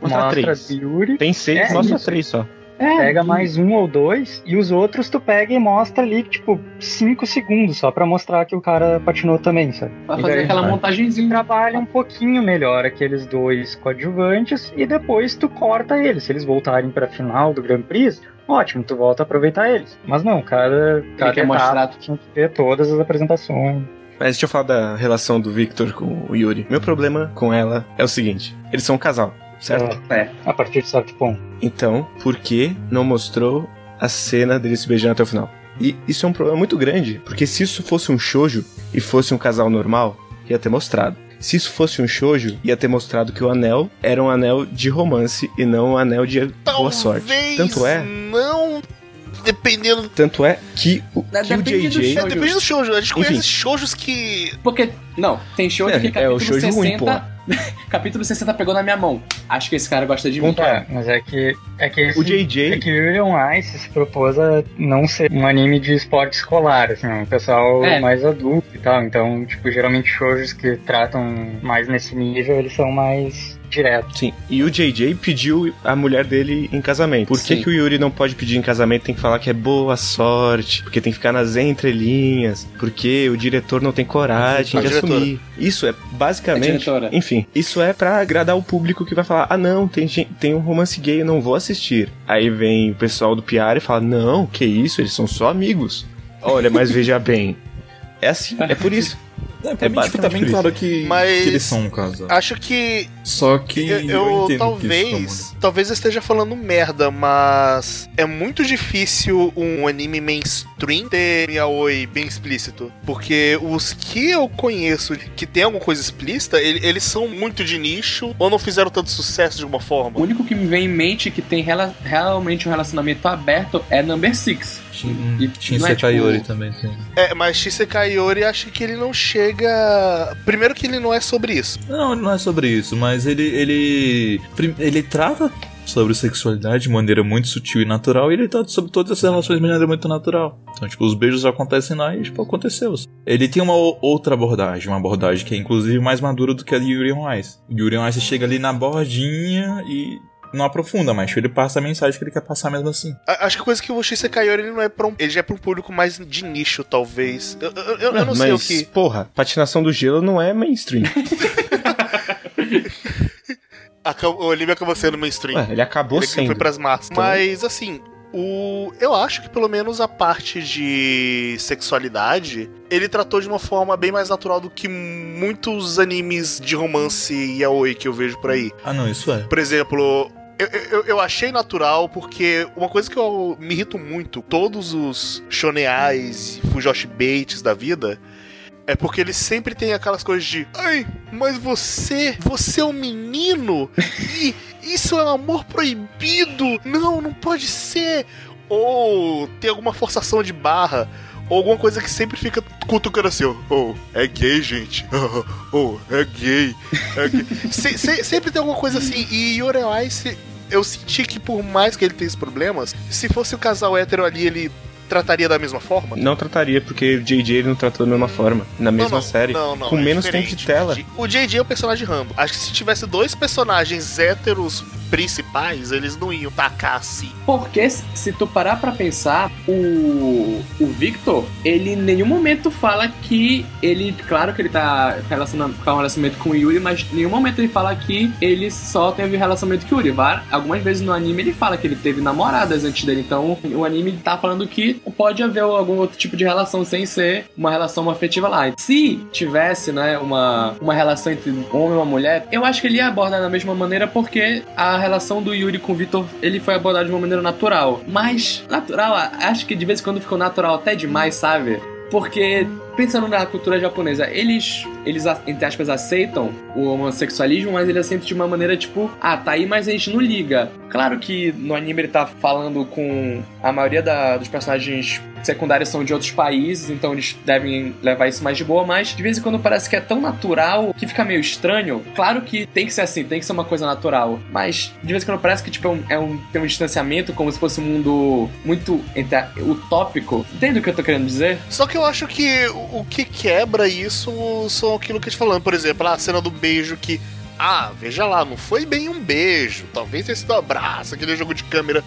Mostra, mostra três. Yuri. Tem seis, é, mostra isso. três só. É, pega mais um ou dois e os outros tu pega e mostra ali, tipo, cinco segundos só pra mostrar que o cara patinou também, sabe? Pra fazer daí, aquela montagenzinha. Trabalha um pouquinho melhor aqueles dois coadjuvantes e depois tu corta eles. Se eles voltarem pra final do Grand Prix, ótimo, tu volta a aproveitar eles. Mas não, cada, cada etapa mostrar... tu tinha que ver todas as apresentações. Mas deixa eu falar da relação do Victor com o Yuri. Meu problema com ela é o seguinte: eles são um casal certo? É, é, a partir de certo ponto. Então, por que não mostrou a cena deles se beijando até o final? E isso é um problema muito grande, porque se isso fosse um shoujo e fosse um casal normal, ia ter mostrado. Se isso fosse um shoujo, ia ter mostrado que o anel era um anel de romance e não um anel de Talvez boa sorte. Tanto é. Não dependendo. Tanto é que o, que o JJ. É, depende do shoujo. A gente Enfim. conhece shoujos que. Porque. Não, tem shoujo é, que capítulo é, o shoujo 60. Ruim, pô. (laughs) capítulo 60 pegou na minha mão. Acho que esse cara gosta de mim. É, mas é que. É que esse, o JJ. É que William Ice se propôs a não ser um anime de esporte escolar, assim, um pessoal é. mais adulto e tal. Então, tipo, geralmente shoujos que tratam mais nesse nível, eles são mais direto. Sim, e o JJ pediu a mulher dele em casamento. Por que, que o Yuri não pode pedir em casamento? Tem que falar que é boa sorte, porque tem que ficar nas entrelinhas, porque o diretor não tem coragem a de diretora. assumir. Isso é basicamente. É enfim, isso é para agradar o público que vai falar: ah, não, tem, tem um romance gay, eu não vou assistir. Aí vem o pessoal do PR e fala: não, que isso, eles são só amigos. Olha, mas veja (laughs) bem. É assim, é por isso. É, pra é mim, tipo, tá bem claro que, Mas que eles são um casal. Acho que. Só que. Eu, eu talvez. Talvez eu esteja falando merda, mas. É muito difícil um anime mainstream ter yaoi bem explícito. Porque os que eu conheço que tem alguma coisa explícita, ele, eles são muito de nicho ou não fizeram tanto sucesso de alguma forma. O único que me vem em mente que tem rela realmente um relacionamento aberto é Number Six. E Shinsekai é, tipo... também tem. É, mas Shinsekai Yori acho que ele não chega. Primeiro que ele não é sobre isso. Não, ele não é sobre isso, mas ele. ele. ele trata sobre sexualidade de maneira muito sutil e natural, e ele trata sobre todas essas relações de maneira muito natural. Então, tipo, os beijos acontecem lá e, tipo, aconteceu. Ele tem uma outra abordagem, uma abordagem que é inclusive mais madura do que a de Yuri on. Yuri on chega ali na bordinha e não aprofunda, mas ele passa a mensagem que ele quer passar mesmo assim. Acho que a coisa que o Shinsei Kaiori ele não é pra um, ele já é pra um público mais de nicho, talvez. Eu, eu, eu não, não sei mas, o que. Porra, patinação do gelo não é mainstream. (laughs) o Olivia acabou sendo mainstream. Ué, ele acabou ele sendo. foi pras massas. Então... Mas, assim, o, eu acho que pelo menos a parte de sexualidade ele tratou de uma forma bem mais natural do que muitos animes de romance e yaoi que eu vejo por aí. Ah, não, isso é. Por exemplo, eu, eu, eu, achei natural porque uma coisa que eu me irrito muito, todos os shoneais e fujoshi baits da vida, é porque eles sempre tem aquelas coisas de Ai, mas você, você é um menino e isso é um amor proibido. Não, não pode ser ou tem alguma forçação de barra, ou alguma coisa que sempre fica cutucando assim, ó, oh, é gay, gente, (laughs) oh, é gay, é gay. se, se, sempre tem alguma coisa assim, e Ice, eu senti que por mais que ele tenha esses problemas, se fosse o casal hétero ali, ele trataria da mesma forma? Não trataria, porque o JJ ele não tratou da mesma forma. Na mesma não, não, série. Não, não, com é menos tempo de tela. O JJ é o personagem Rambo. Acho que se tivesse dois personagens héteros principais, eles não iam tacar assim. Porque se tu parar pra pensar, o, o Victor, ele em nenhum momento fala que ele, claro que ele tá relacionando com um relacionamento com o Yuri, mas em nenhum momento ele fala que ele só teve relacionamento com o Yuri. Var- Algumas vezes no anime ele fala que ele teve namoradas antes dele, então o anime tá falando que pode haver algum outro tipo de relação sem ser uma relação afetiva lá. Se tivesse, né, uma, uma relação entre um homem e uma mulher, eu acho que ele ia abordar da mesma maneira porque a relação do Yuri com o Vitor, ele foi abordado de uma maneira natural. Mas, natural, acho que de vez em quando ficou natural até demais, sabe? Porque, pensando na cultura japonesa, eles, eles, entre aspas, aceitam o homossexualismo, mas eles aceitam de uma maneira tipo, ah, tá aí, mas a gente não liga. Claro que no anime ele tá falando com a maioria da- dos personagens secundários são de outros países, então eles devem levar isso mais de boa, mas de vez em quando parece que é tão natural que fica meio estranho. Claro que tem que ser assim, tem que ser uma coisa natural, mas de vez em quando parece que tipo, é um, é um- tem um distanciamento, como se fosse um mundo muito entre utópico. Entende o que eu tô querendo dizer? Só que eu acho que o que quebra isso são aquilo que a gente falando. Por exemplo, a cena do beijo que. Ah, veja lá, não foi bem um beijo. Talvez tenha sido um abraço, aquele jogo de câmera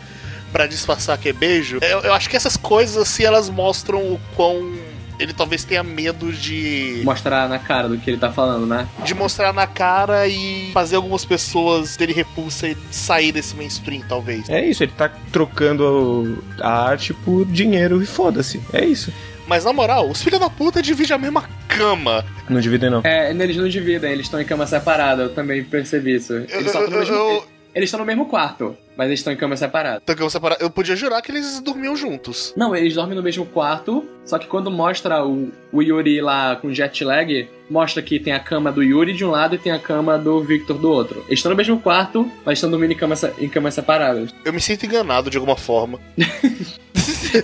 pra disfarçar que é beijo. Eu, eu acho que essas coisas, assim, elas mostram o quão. Ele talvez tenha medo de. Mostrar na cara do que ele tá falando, né? de mostrar na cara e fazer algumas pessoas terem repulsa e sair desse mainstream, talvez. É isso, ele tá trocando a arte por dinheiro e foda-se. É isso. Mas na moral, os filhos da puta dividem a mesma cama. Não dividem, não. É, eles não dividem, eles estão em cama separada, eu também percebi isso. Eles só estão no mesmo. eu- Eles estão no mesmo quarto, mas eles estão em cama separada. Então, que eu, separa- eu podia jurar que eles dormiam juntos. Não, eles dormem no mesmo quarto, só que quando mostra o, o Yuri lá com jet lag, mostra que tem a cama do Yuri de um lado e tem a cama do Victor do outro. Eles estão no mesmo quarto, mas estão dormindo em, cama, em camas separadas. Eu me sinto enganado de alguma forma. (laughs)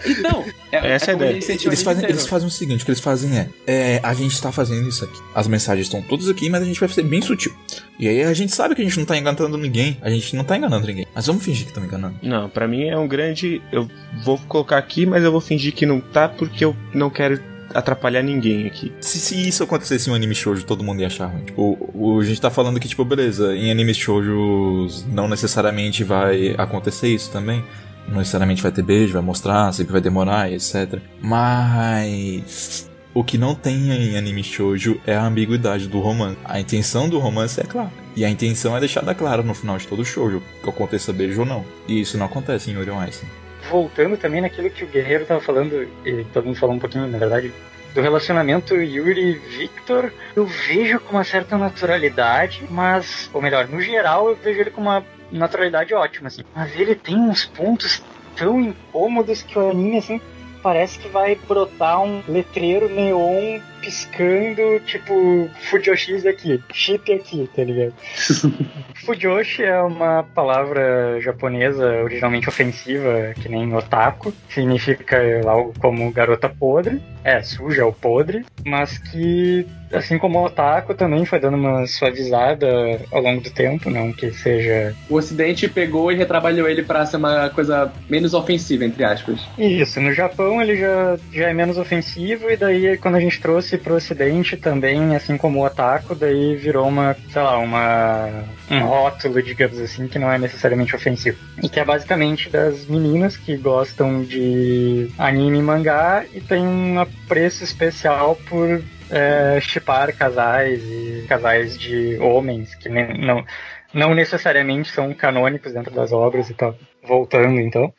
Então, é, Essa é a ideia. eles fazem, anime eles fazem o seguinte, o que eles fazem é, é, a gente tá fazendo isso aqui. As mensagens estão todas aqui, mas a gente vai ser bem sutil. E aí a gente sabe que a gente não tá enganando ninguém. A gente não tá enganando ninguém. Mas vamos fingir que estamos enganando. Não, pra mim é um grande. Eu vou colocar aqui, mas eu vou fingir que não tá porque eu não quero atrapalhar ninguém aqui. Se, se isso acontecesse em um anime shoujo, todo mundo ia achar ruim. Tipo, o, o- a gente tá falando que, tipo, beleza, em animes shoujos não necessariamente vai acontecer isso também. Não necessariamente vai ter beijo, vai mostrar, sempre vai demorar, etc. Mas... O que não tem em anime shoujo é a ambiguidade do romance. A intenção do romance é clara. E a intenção é deixada clara no final de todo shoujo, que aconteça beijo ou não. E isso não acontece em Yuri on Ice. Voltando também naquilo que o Guerreiro tava falando, e todo mundo falou um pouquinho, na verdade, do relacionamento Yuri e Victor, eu vejo com uma certa naturalidade, mas, ou melhor, no geral eu vejo ele com uma naturalidade ótima, assim. Mas ele tem uns pontos tão incômodos que o anime, assim, parece que vai brotar um letreiro neon piscando, tipo, Fujoshi aqui, chip aqui, tá ligado? (laughs) Fujoshi é uma palavra japonesa originalmente ofensiva, que nem otaku. Significa algo como garota podre. É, suja ou podre. Mas que, assim como otaku, também foi dando uma suavizada ao longo do tempo. Não que seja O Ocidente pegou e retrabalhou ele pra ser uma coisa menos ofensiva, entre aspas. Isso, no Japão ele já, já é menos ofensivo, e daí quando a gente trouxe pro ocidente também, assim como o Otaku, daí virou uma, sei lá, uma, um rótulo, digamos assim, que não é necessariamente ofensivo. E que é basicamente das meninas que gostam de anime e mangá e tem um apreço especial por é, chipar casais e casais de homens que nem- não, não necessariamente são canônicos dentro das obras e tal. Voltando então.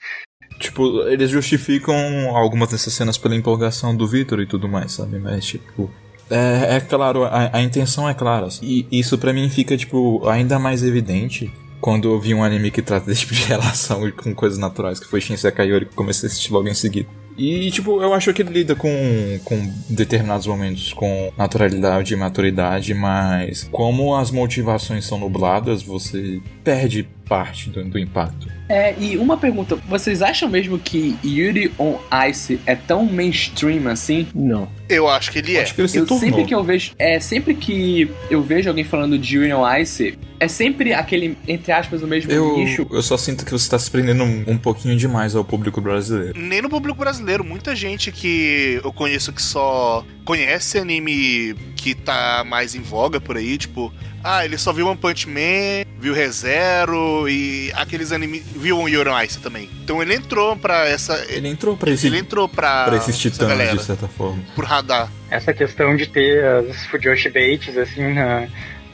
Tipo, eles justificam algumas dessas cenas pela empolgação do Victor e tudo mais, sabe? Mas, tipo. É, é claro, a, a intenção é clara. E isso pra mim fica, tipo, ainda mais evidente quando eu vi um anime que trata desse tipo de (laughs) relação com coisas naturais, que foi Shinsekai Yori, que comecei a assistir logo em seguida. E, tipo, eu acho que ele lida com, com determinados momentos com naturalidade e maturidade, mas como as motivações são nubladas, você perde parte do, do, impacto. É, e uma pergunta, vocês acham mesmo que Yuri on Ice é tão mainstream assim? Não. Eu acho que ele é. Acho que ele se eu, tornou. sempre que eu vejo, é, sempre que eu vejo alguém falando de Yuri on Ice, é sempre aquele, entre aspas, o mesmo eu, nicho. Eu só sinto que você está se prendendo um, um, pouquinho demais ao público brasileiro. Nem no público brasileiro. Muita gente que eu conheço que só conhece anime que tá mais em voga por aí, tipo, ah, ele só viu One Punch Man, viu ReZero e aqueles animes. Viu um Yuri on Ice também. Então ele entrou pra essa. Ele entrou pra esse. Ele entrou pra. pra esses titãs, de certa forma. Por radar. Essa questão de ter as Fujoshi Baits, assim, na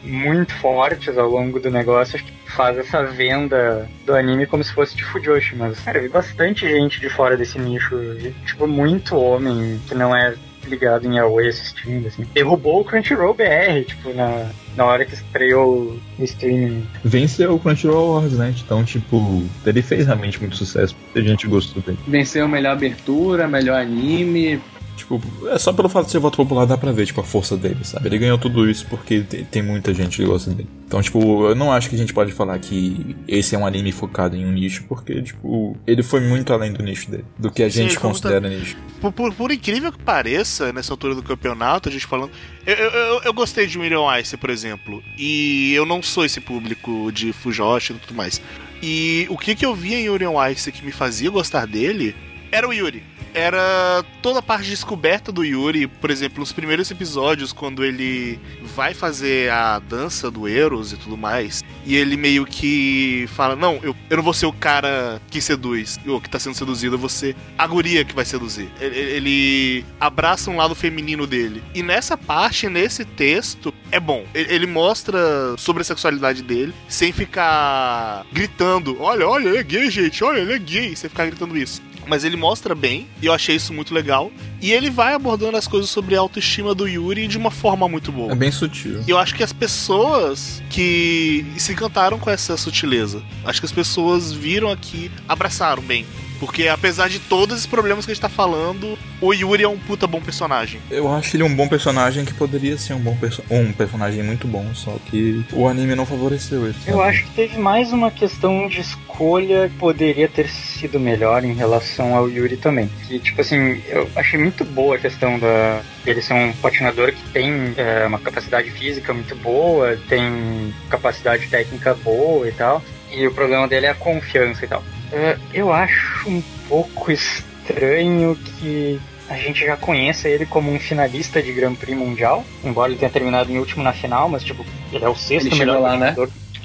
muito fortes ao longo do negócio, acho que faz essa venda do anime como se fosse de Fujoshi, mas, cara, eu vi bastante gente de fora desse nicho, vi, tipo, muito homem que não é ligado em Aoi assistindo, assim. Derrubou o Crunchyroll BR, tipo, na, na hora que estreou o streaming. Venceu o Crunchyroll Awards, né? Então, tipo, ele fez realmente muito sucesso. A gente gostou dele. Venceu melhor abertura, melhor anime, Tipo, é só pelo fato de ser voto popular dá pra ver, tipo, a força dele, sabe? Ele ganhou tudo isso porque tem muita gente que gosta dele. Então, tipo, eu não acho que a gente pode falar que esse é um anime focado em um nicho, porque, tipo, ele foi muito além do nicho dele, do que a Sim, gente considera tá... nicho. Por, por, por, incrível que pareça, nessa altura do campeonato, a gente falando. Eu, eu, eu gostei de Million Ice, por exemplo, e eu não sou esse público de Fujoshi e tudo mais. E o que, que eu via em Orion Ice que me fazia gostar dele era o Yuri era toda a parte de descoberta do Yuri, por exemplo, nos primeiros episódios, quando ele vai fazer a dança do Eros e tudo mais, e ele meio que fala: Não, eu, eu não vou ser o cara que seduz, ou que tá sendo seduzido, eu vou ser a guria que vai seduzir. Ele, ele abraça um lado feminino dele. E nessa parte, nesse texto, é bom. Ele, mostra sobre a sexualidade dele, sem ficar gritando: Olha, olha, ele é gay, gente, olha, ele é gay, sem ficar gritando isso mas ele mostra bem, e eu achei isso muito legal. E ele vai abordando as coisas sobre a autoestima do Yuri de uma forma muito boa. É bem sutil. E eu acho que as pessoas que se encantaram com essa sutileza, acho que as pessoas viram aqui, abraçaram bem porque apesar de todos os problemas que a gente tá falando, o Yuri é um puta bom personagem. Eu acho ele um bom personagem que poderia ser um bom perso um personagem muito bom, só que o anime não favoreceu ele. Eu acho que teve mais uma questão de escolha que poderia ter sido melhor em relação ao Yuri também. Que, tipo assim, eu achei muito boa a questão da ele ser um patinador que tem é, uma capacidade física muito boa, tem capacidade técnica boa e tal. E o problema dele é a confiança e tal. Uh, eu acho um pouco estranho que a gente já conheça ele como um finalista de Grand Prix Mundial, embora ele tenha terminado em último na final, mas tipo, ele é o sexto ele melhor lá, né?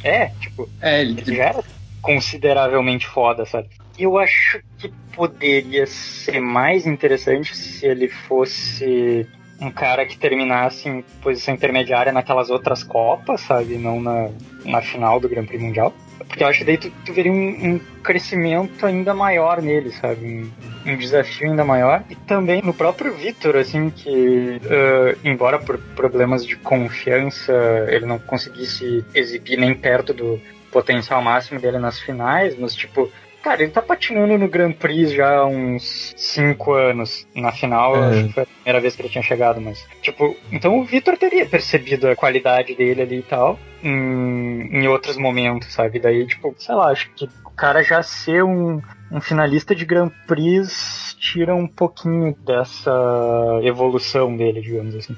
É, tipo, é, ele... ele já era consideravelmente foda, sabe? Eu acho que poderia ser mais interessante se ele fosse um cara que terminasse em posição intermediária naquelas outras Copas, sabe? Não na, na final do Grand Prix Mundial. Porque eu acho que daí tu, tu veria um, um, crescimento ainda maior nele, sabe? Um, um, desafio ainda maior. E também no próprio Victor, assim, que uh, embora por problemas de confiança ele não conseguisse exibir nem perto do potencial máximo dele nas finais, mas tipo, Cara, ele tá patinando no Grand Prix já há uns 5 anos. Na final, é. acho que foi a primeira vez que ele tinha chegado, mas. Tipo, então o Vitor teria percebido a qualidade dele ali e tal. Em, em outros momentos, sabe? Daí, tipo, sei lá, acho que o cara já ser um, um finalista de Grand Prix tira um pouquinho dessa evolução dele, digamos assim.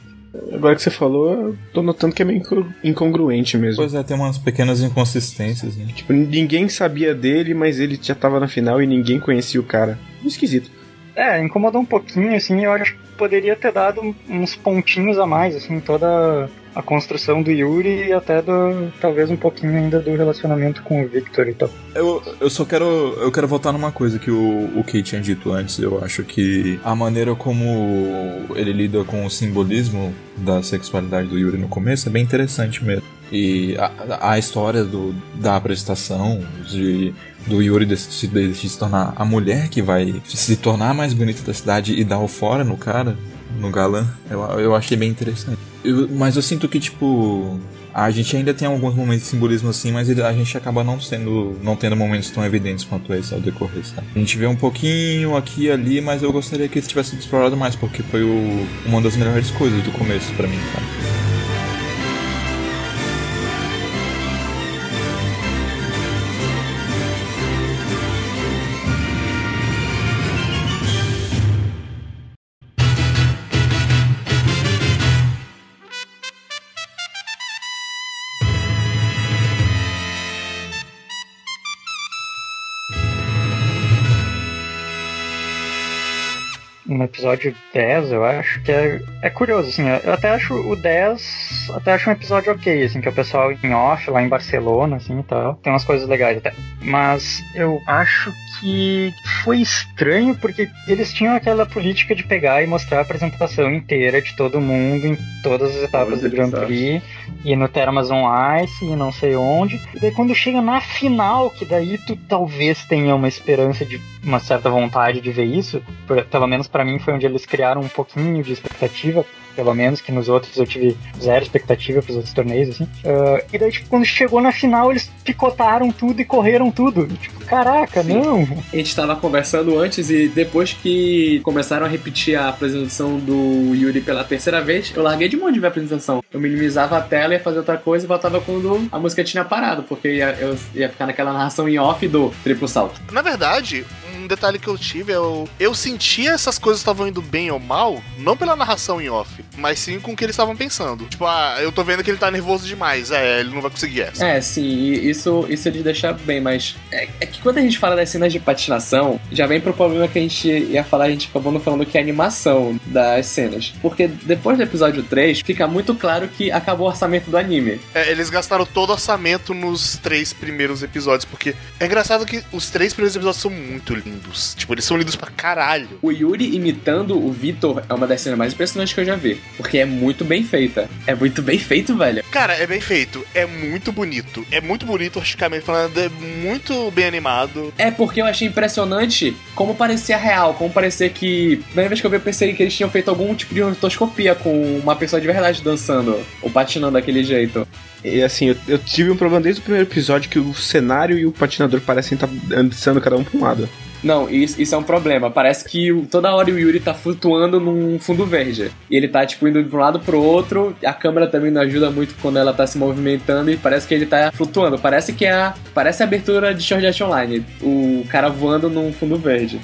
Agora que você falou, eu tô notando que é meio incongruente mesmo. Pois é, tem umas pequenas inconsistências, né? Tipo, ninguém sabia dele, mas ele já tava na final e ninguém conhecia o cara. Esquisito. É, incomodou um pouquinho, assim, eu acho que poderia ter dado uns pontinhos a mais, assim, toda a construção do Yuri e até do, talvez um pouquinho ainda do relacionamento com o Victor e tal. Eu, eu só quero eu quero voltar numa coisa que o, o Kate tinha dito antes. Eu acho que a maneira como ele lida com o simbolismo da sexualidade do Yuri no começo é bem interessante mesmo. E a, a história do, da apresentação, de, do Yuri de se, de se tornar a mulher que vai se tornar mais bonita da cidade e dar o fora no cara, no galã, eu, eu achei bem interessante. Eu, mas eu sinto que, tipo, A gente ainda tem alguns momentos de simbolismo assim, mas a gente acaba não sendo. não tendo momentos tão evidentes quanto esse ao decorrer, sabe? A gente vê um pouquinho aqui e ali, mas eu gostaria que eles tivessem explorado mais, porque foi o, uma das melhores coisas do começo para mim, sabe? Episódio 10, eu acho, que é, é curioso, assim, eu até acho o 10, até acho um episódio ok, assim, que é o pessoal em off, lá em Barcelona, assim, e tal, tem umas coisas legais até. Mas eu acho que foi estranho, porque eles tinham aquela política de pegar e mostrar a apresentação inteira de todo mundo em todas as etapas do Grand Prix, e no Amazon Ice, e não sei onde, e daí quando chega na final, que daí tu talvez tenha uma esperança de uma certa vontade de ver isso, pelo menos para mim foi onde eles criaram um pouquinho de expectativa, pelo menos, que nos outros eu tive zero expectativa pros outros torneios, assim. Uh, e daí, tipo, quando chegou na final, eles picotaram tudo e correram tudo. Tipo, caraca, Sim. não. A gente tava conversando antes e depois que começaram a repetir a apresentação do Yuri pela terceira vez, eu larguei de mão de ver a apresentação. Eu minimizava a tela, ia fazer outra coisa e voltava quando a música tinha parado, porque ia, eu ia ficar naquela narração em off do triplo salto. Na verdade, um detalhe que eu tive é eu, eu sentia essas coisas estavam indo bem ou mal, não pela narração em off, mas sim com o que eles estavam pensando. Tipo, ah, eu tô vendo que ele tá nervoso demais, é, ele não vai conseguir essa. É, sim, isso, isso de deixar bem, mas é, é, que quando a gente fala das cenas de patinação, já vem pro problema que a gente ia falar, a gente acabou não falando que é a animação das cenas. Porque depois do episódio 3, fica muito claro que acabou o orçamento do anime. É, eles gastaram todo o orçamento nos três primeiros episódios, porque é engraçado que os três primeiros episódios são muito lindos lindos. Tipo, eles são lindos pra caralho. O Yuri imitando o Vitor é uma das cenas mais impressionantes que eu já vi. Porque é muito bem feita. É muito bem feito, velho. Cara, é bem feito. É muito bonito. É muito bonito, artisticamente falando. É muito bem animado. É porque eu achei impressionante como parecia real. Como parecia que. Na primeira vez que eu vi, eu pensei que eles tinham feito algum tipo de rotoscopia com uma pessoa de verdade dançando ou patinando daquele jeito. E assim, eu, eu, tive um problema desde o primeiro episódio que o cenário e o patinador parecem estar andando cada um pra um lado. Não, isso, isso é um problema. Parece que toda hora o Yuri tá flutuando num fundo verde. E ele tá, tipo, indo de um lado pro outro. A câmera também não ajuda muito quando ela tá se movimentando. E parece que ele tá flutuando. Parece que é a. Parece a abertura de Sword Online. O cara voando num fundo verde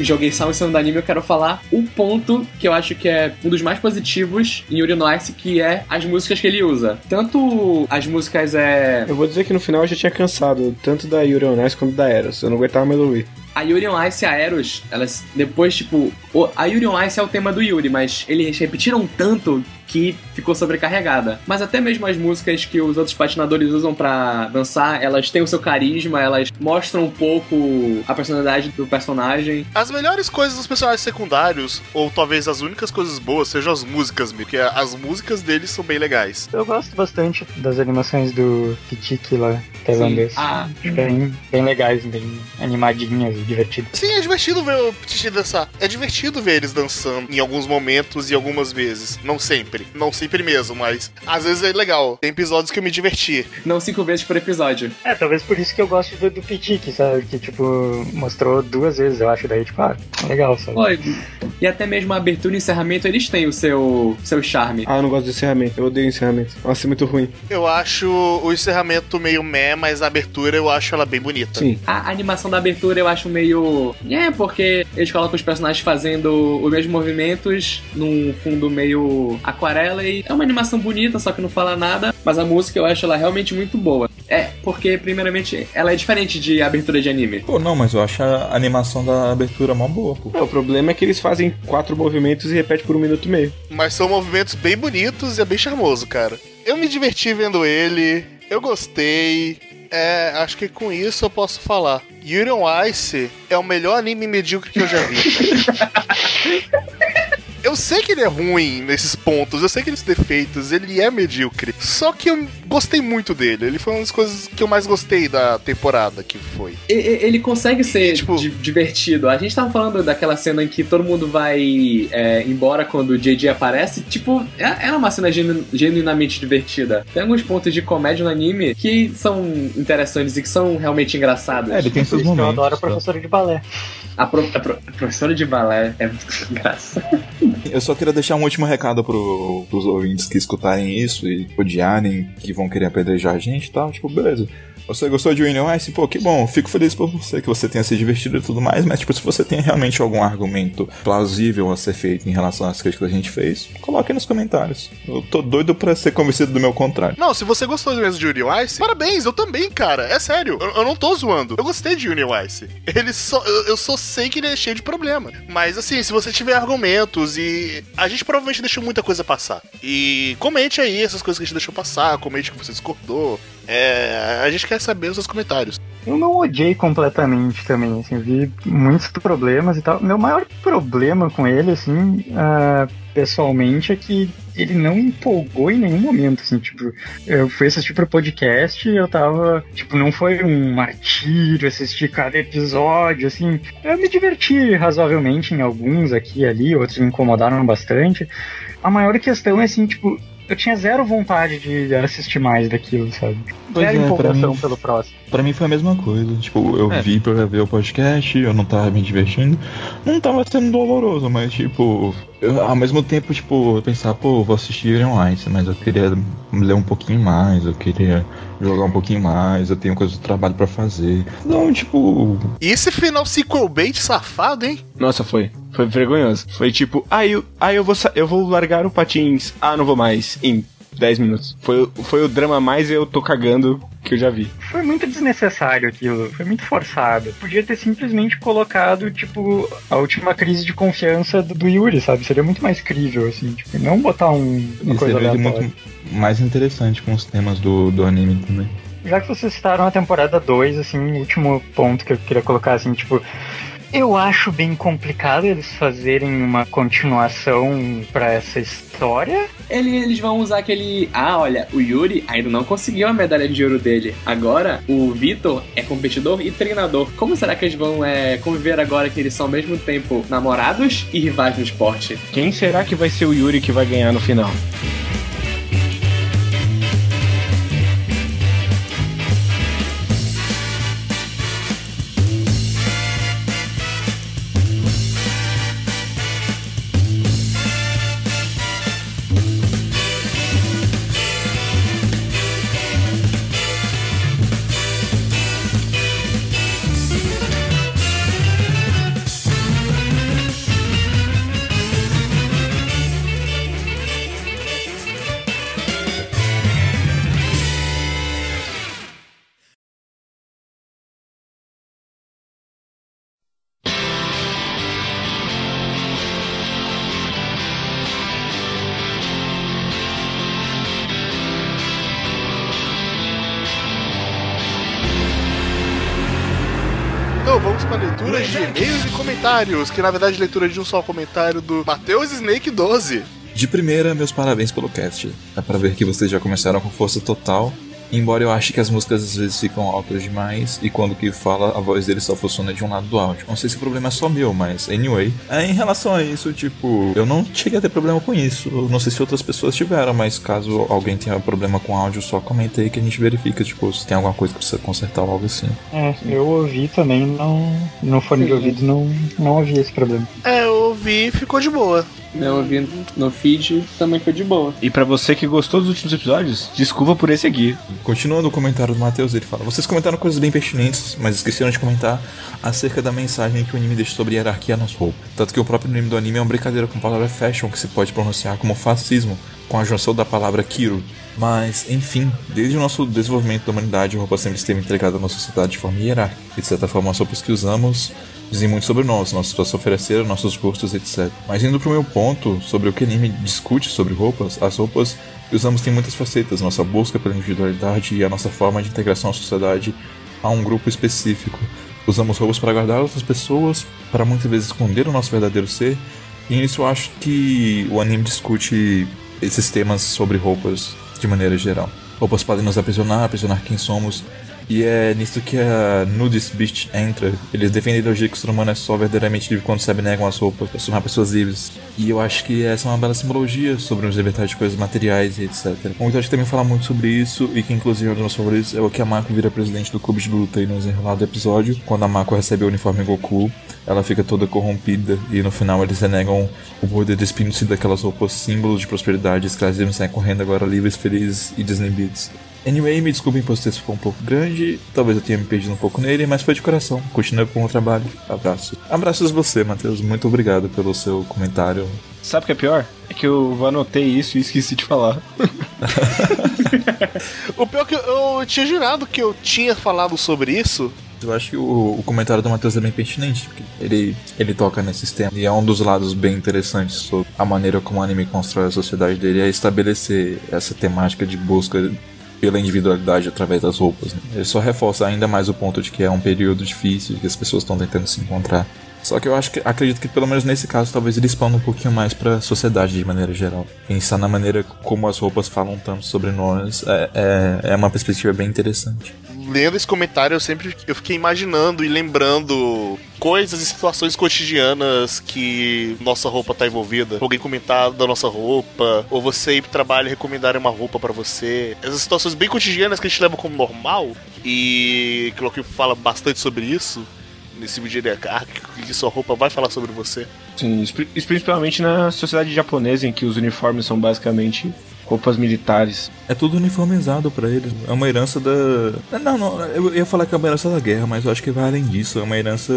joguei cima do anime, eu quero falar um ponto que eu acho que é um dos mais positivos em Yuri no Ice, que é as músicas que ele usa. Tanto as músicas é. Eu vou dizer que no final eu já tinha cansado, tanto da Yuri on Ice quanto da Eros. Eu não aguentava mais ouvir a Yuri on Ice e a Eros, elas depois, tipo, a Yuri on Ice é o tema do Yuri, mas eles repetiram tanto que ficou sobrecarregada. Mas até mesmo as músicas que os outros patinadores usam para dançar, elas têm o seu carisma, elas mostram um pouco a personalidade do personagem. As melhores coisas dos personagens secundários, ou talvez as únicas coisas boas, sejam as músicas, porque as músicas deles são bem legais. Eu gosto bastante das animações do Kitiki lá, tailandês. Ah. Bem, bem legais, bem animadinhas e divertidas. Sim, é divertido ver o Kitiki dançar. É divertido ver eles dançando em alguns momentos e algumas vezes. Não sempre sempre. Não sempre mesmo, mas às vezes é legal. Tem episódios que eu me diverti. Não cinco vezes por episódio. É, talvez por isso que eu gosto do, do Pitique, sabe? Que, tipo, mostrou duas vezes, eu acho. Daí, tipo, ah, legal, sabe? Oi. E até mesmo a abertura e encerramento, eles têm o seu, seu charme. Ah, eu não gosto do encerramento. Eu odeio encerramento. Nossa, é muito ruim. Eu acho o encerramento meio meh, mas a abertura eu acho ela bem bonita. Sim. A animação da abertura eu acho meio. É, porque eles colocam os personagens fazendo os mesmos movimentos num fundo meio aquarela aquarela e é uma animação bonita, só que não fala nada, mas a música eu acho ela realmente muito boa. É, porque primeiramente ela é diferente de abertura de anime. Pô, não, mas eu acho a animação da abertura mó boa, pô. É, o problema é que eles fazem quatro movimentos e repetem por um minuto e meio. Mas são movimentos bem bonitos e é bem charmoso, cara. Eu me diverti vendo ele, eu gostei. É, acho que com isso eu posso falar. Yuri on Ice é o melhor anime medíocre que eu já vi. (laughs) eu sei que ele é ruim nesses pontos, eu sei que ele tem defeitos, ele é medíocre. Só que eu gostei muito dele. Ele foi uma das coisas que eu mais gostei da temporada que foi. Ele consegue ser e, tipo, divertido. A gente tava falando daquela cena em que todo mundo vai é, embora quando o JJ aparece. Tipo, é, é uma cena genu genuinamente divertida. Tem alguns pontos de comédia no anime que são interessantes e que são realmente engraçados. É, ele tem seus momentos. Eu adoro a professora de balé. A, pro, a, pro, a, professora de balé é muito (laughs) engraçada. Eu só queria deixar um último recado pro, pros ouvintes que escutarem isso e odiarem, que vão querer apedrejar a gente e tal. Tipo, beleza. Você gostou de Union Ice? Pô, que bom. Fico feliz por você, que você tenha se divertido e tudo mais. Mas, tipo, se você tem realmente algum argumento plausível a ser feito em relação às críticas que a gente fez, coloque nos comentários. Eu tô doido pra ser convencido do meu contrário. Não, se você gostou mesmo de Union Ice, parabéns, eu também, cara. É sério. Eu, eu não tô zoando. Eu gostei de Union Ice. Ele só. Eu, eu só sei que ele é cheio de problema. Mas, assim, se você tiver argumentos e. A gente provavelmente deixou muita coisa passar. E comente aí essas coisas que a gente deixou passar, comente que você discordou. É, a gente quer saber os seus comentários. Eu não odiei completamente também, assim, vi muitos problemas e tal. Meu maior problema com ele, assim, uh, pessoalmente, é que ele não empolgou em nenhum momento, assim, tipo, eu fui assistir pro podcast e eu tava, tipo, não foi um martírio assistir cada episódio, assim, eu me diverti razoavelmente em alguns aqui e ali, outros me incomodaram bastante. A maior questão é, assim, tipo, eu tinha zero vontade de assistir mais daquilo, sabe? Pois zero é, empolgação mim, pelo próximo. Pra mim foi a mesma coisa. Tipo, eu é. vi pra ver o podcast, eu não tava me divertindo. Não tava sendo doloroso, mas tipo, eu, ao mesmo tempo, tipo, eu pensava, pô, vou assistir Iron Ice, mas eu queria ler um pouquinho mais, eu queria jogar um pouquinho mais, eu tenho coisa do trabalho para fazer. Não, tipo. E esse final sequel bait safado, hein? Nossa, foi. Foi vergonhoso. Foi tipo, ah, eu, ah, eu, vou, eu vou largar o patins. Ah, não vou mais. Em 10 minutos. Foi, foi o drama mais eu tô cagando que eu já vi. Foi muito desnecessário aquilo, foi muito forçado. Podia ter simplesmente colocado, tipo, a última crise de confiança do, do Yuri, sabe? Seria muito mais crível, assim, tipo, não botar um, uma e coisa seria muito mais interessante com os temas do, do anime também. Já que vocês citaram a temporada 2, assim, o último ponto que eu queria colocar, assim, tipo, eu acho bem complicado eles fazerem uma continuação para essa história. Eles vão usar aquele. Ah, olha, o Yuri ainda não conseguiu a medalha de ouro dele. Agora, o Vitor é competidor e treinador. Como será que eles vão é, conviver agora que eles são ao mesmo tempo namorados e rivais no esporte? Quem será que vai ser o Yuri que vai ganhar no final? Comentários, que na verdade é leitura de um só comentário do Matheus Snake 12. De primeira, meus parabéns pelo cast. Dá pra ver que vocês já começaram com força total Embora eu ache que as músicas às vezes ficam altas demais e quando que fala a voz dele só funciona de um lado do áudio. Não sei se o problema é só meu, mas anyway. É, em relação a isso, tipo, eu não cheguei a ter problema com isso. Eu não sei se outras pessoas tiveram, mas caso alguém tenha problema com áudio, só comenta aí que a gente verifica, tipo, se tem alguma coisa que precisa consertar ou algo assim. É, eu ouvi também, não. No fone Sim. de ouvido não, não ouvi esse problema. É, eu ouvi e ficou de boa. Eu ouvi no feed, também foi de boa. E para você que gostou dos últimos episódios, desculpa por esse aqui. Continuando o comentário do Matheus, ele fala: Vocês comentaram coisas bem pertinentes, mas esqueceram de comentar acerca da mensagem que o anime deixa sobre hierarquia nas roupas. Tanto que o próprio nome do anime é uma brincadeira com a palavra fashion, que se pode pronunciar como fascismo, com a junção da palavra kiro. Mas, enfim, desde o nosso desenvolvimento da humanidade, a roupa sempre esteve integrada à nossa sociedade de forma hierárquica. E de certa forma, as roupas que usamos dizem muito sobre nós, nossa situação financeira, nossos gostos, etc. Mas indo pro meu ponto sobre o que anime discute sobre roupas, as roupas que usamos têm muitas facetas, nossa busca pela individualidade e a nossa forma de integração à sociedade a um grupo específico. Usamos roupas para agradar outras pessoas, para muitas vezes esconder o nosso verdadeiro ser E nisso eu acho que o anime discute esses temas sobre roupas de maneira geral. Roupas podem nos aprisionar, aprisionar quem somos, e é nisso que a Nudist Beast entra. Eles defendem a ideologia que o ser humano é só verdadeiramente livre quando se abnegam as roupas para tornar pessoas livres. E eu acho que essa é uma bela simbologia sobre os libertar de coisas materiais e etc. Um que também fala muito sobre isso e que inclusive é um dos meus favoritos é o que a Mako vira presidente do clube de luta e no desenrolar do episódio. Quando a Mako recebe o uniforme Goku, ela fica toda corrompida e no final eles renegam o poder despindo-se daquelas roupas símbolos de prosperidade. Os caras devem sair correndo agora livres, felizes e desinibidos. Anyway, me desculpem por ter ficou um pouco grande, talvez eu tenha me perdido um pouco nele, mas foi de coração. Continue com o trabalho. Abraço. Abraços você, Matheus. Muito obrigado pelo seu comentário. Sabe o que é pior? É que eu anotei isso e esqueci de falar. (laughs) o pior é que eu tinha jurado que eu tinha falado sobre isso. Eu acho que o, o comentário do Matheus é bem pertinente, porque ele, ele toca nesses temas. E é um dos lados bem interessantes sobre a maneira como o anime constrói a sociedade dele, é estabelecer essa temática de busca pela individualidade através das roupas. Né? Só reforça ainda mais o ponto de que é um período difícil, que as pessoas estão tentando se encontrar. Só que eu acho que acredito que pelo menos nesse caso talvez ele expanda um pouquinho mais para a sociedade de maneira geral. Pensar na maneira como as roupas falam tanto sobre nós é, é, é uma perspectiva bem interessante lendo esse comentário, eu sempre eu fiquei imaginando e lembrando coisas e situações cotidianas que nossa roupa tá envolvida. Alguém comentar da nossa roupa, ou você ir pro trabalho e recomendar uma roupa para você. Essas situações bem cotidianas que a gente leva como normal e que o Loki fala bastante sobre isso. Nesse vídeo de que sua roupa vai falar sobre você. Sim, isso principalmente na sociedade japonesa, em que os uniformes são basicamente roupas militares. É tudo uniformizado para eles. É uma herança da. Não, não, eu ia falar que é uma herança da guerra, mas eu acho que vai além disso. É uma herança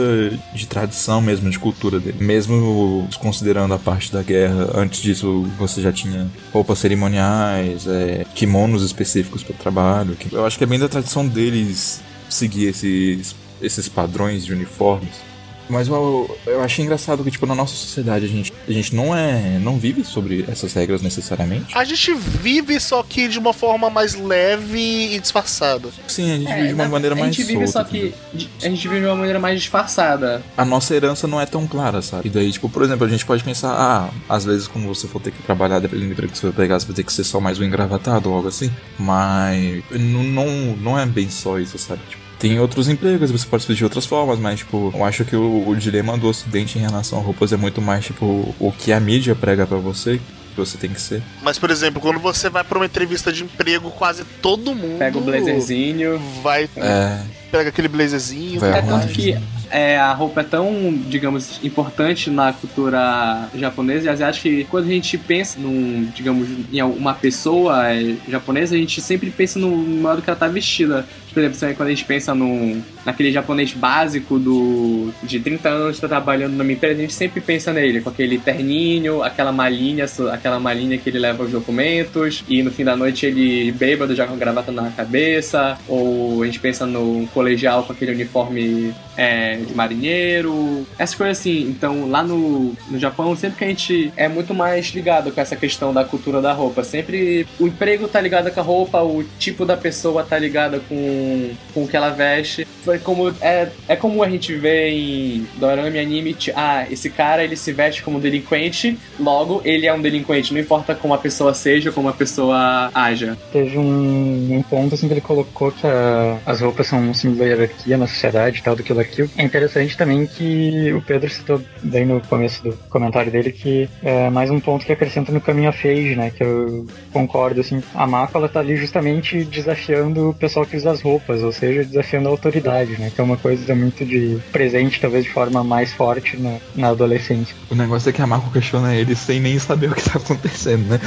de tradição mesmo, de cultura dele. Mesmo considerando a parte da guerra, antes disso você já tinha roupas cerimoniais, é, kimonos específicos para trabalho. Eu acho que é bem da tradição deles seguir esses, esses padrões de uniformes. Mas eu, eu achei engraçado que, tipo, na nossa sociedade a gente, a gente não é. não vive sobre essas regras necessariamente. A gente vive, só que de uma forma mais leve e disfarçada. Sim, a gente é, vive de uma maneira mais. A gente vive, solta, só que. A gente vive de uma maneira mais disfarçada. A nossa herança não é tão clara, sabe? E daí, tipo, por exemplo, a gente pode pensar, ah, às vezes quando você for ter que trabalhar, dependendo do emprego que você vai pegar, você vai ter que ser só mais um engravatado ou algo assim. Mas não, não, não é bem só isso, sabe? Tipo, tem outros empregos, você pode fazer de outras formas, mas, tipo, eu acho que o, o dilema do ocidente em relação a roupas é muito mais, tipo, o que a mídia prega para você, que você tem que ser. Mas, por exemplo, quando você vai para uma entrevista de emprego, quase todo mundo. Pega o blazerzinho. Vai. É. Pega aquele blazerzinho. É tanto que é, a roupa é tão, digamos, importante na cultura japonesa e asiática que quando a gente pensa num, digamos, em uma pessoa é, japonesa, a gente sempre pensa no modo que ela tá vestida. Por exemplo, quando a gente pensa no, naquele japonês básico do de 30 anos tá trabalhando numa empresa, a gente sempre pensa nele, com aquele terninho, aquela malinha, aquela malinha que ele leva os documentos, e no fim da noite ele bêbado já com a gravata na cabeça, ou a gente pensa no colegial com aquele uniforme é, de marinheiro, essas coisas assim. Então, lá no, no Japão, sempre que a gente é muito mais ligado com essa questão da cultura da roupa, sempre o emprego tá ligado com a roupa, o tipo da pessoa tá ligado com, com o que ela veste. Foi como, é, é como a gente vê em dorama e anime, ah, esse cara ele se veste como delinquente, logo ele é um delinquente, não importa como a pessoa seja, como a pessoa haja. Teve um, um ponto assim que ele colocou que a, as roupas são um símbolo da hierarquia na sociedade tal, do que aquilo. É interessante também que o Pedro citou bem no começo do comentário dele que é mais um ponto que acrescenta no caminho a Phage, né? Que eu concordo, assim. A Mako, ela tá ali justamente desafiando o pessoal que usa as roupas, ou seja, desafiando a autoridade, né? Que é uma coisa muito de presente, talvez de forma mais forte na, na adolescência. O negócio é que a Mako questiona ele sem nem saber o que tá acontecendo, né?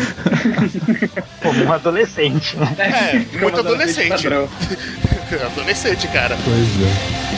(laughs) Como um adolescente, né? É, muito adolescente. (laughs) adolescente, cara. Pois é.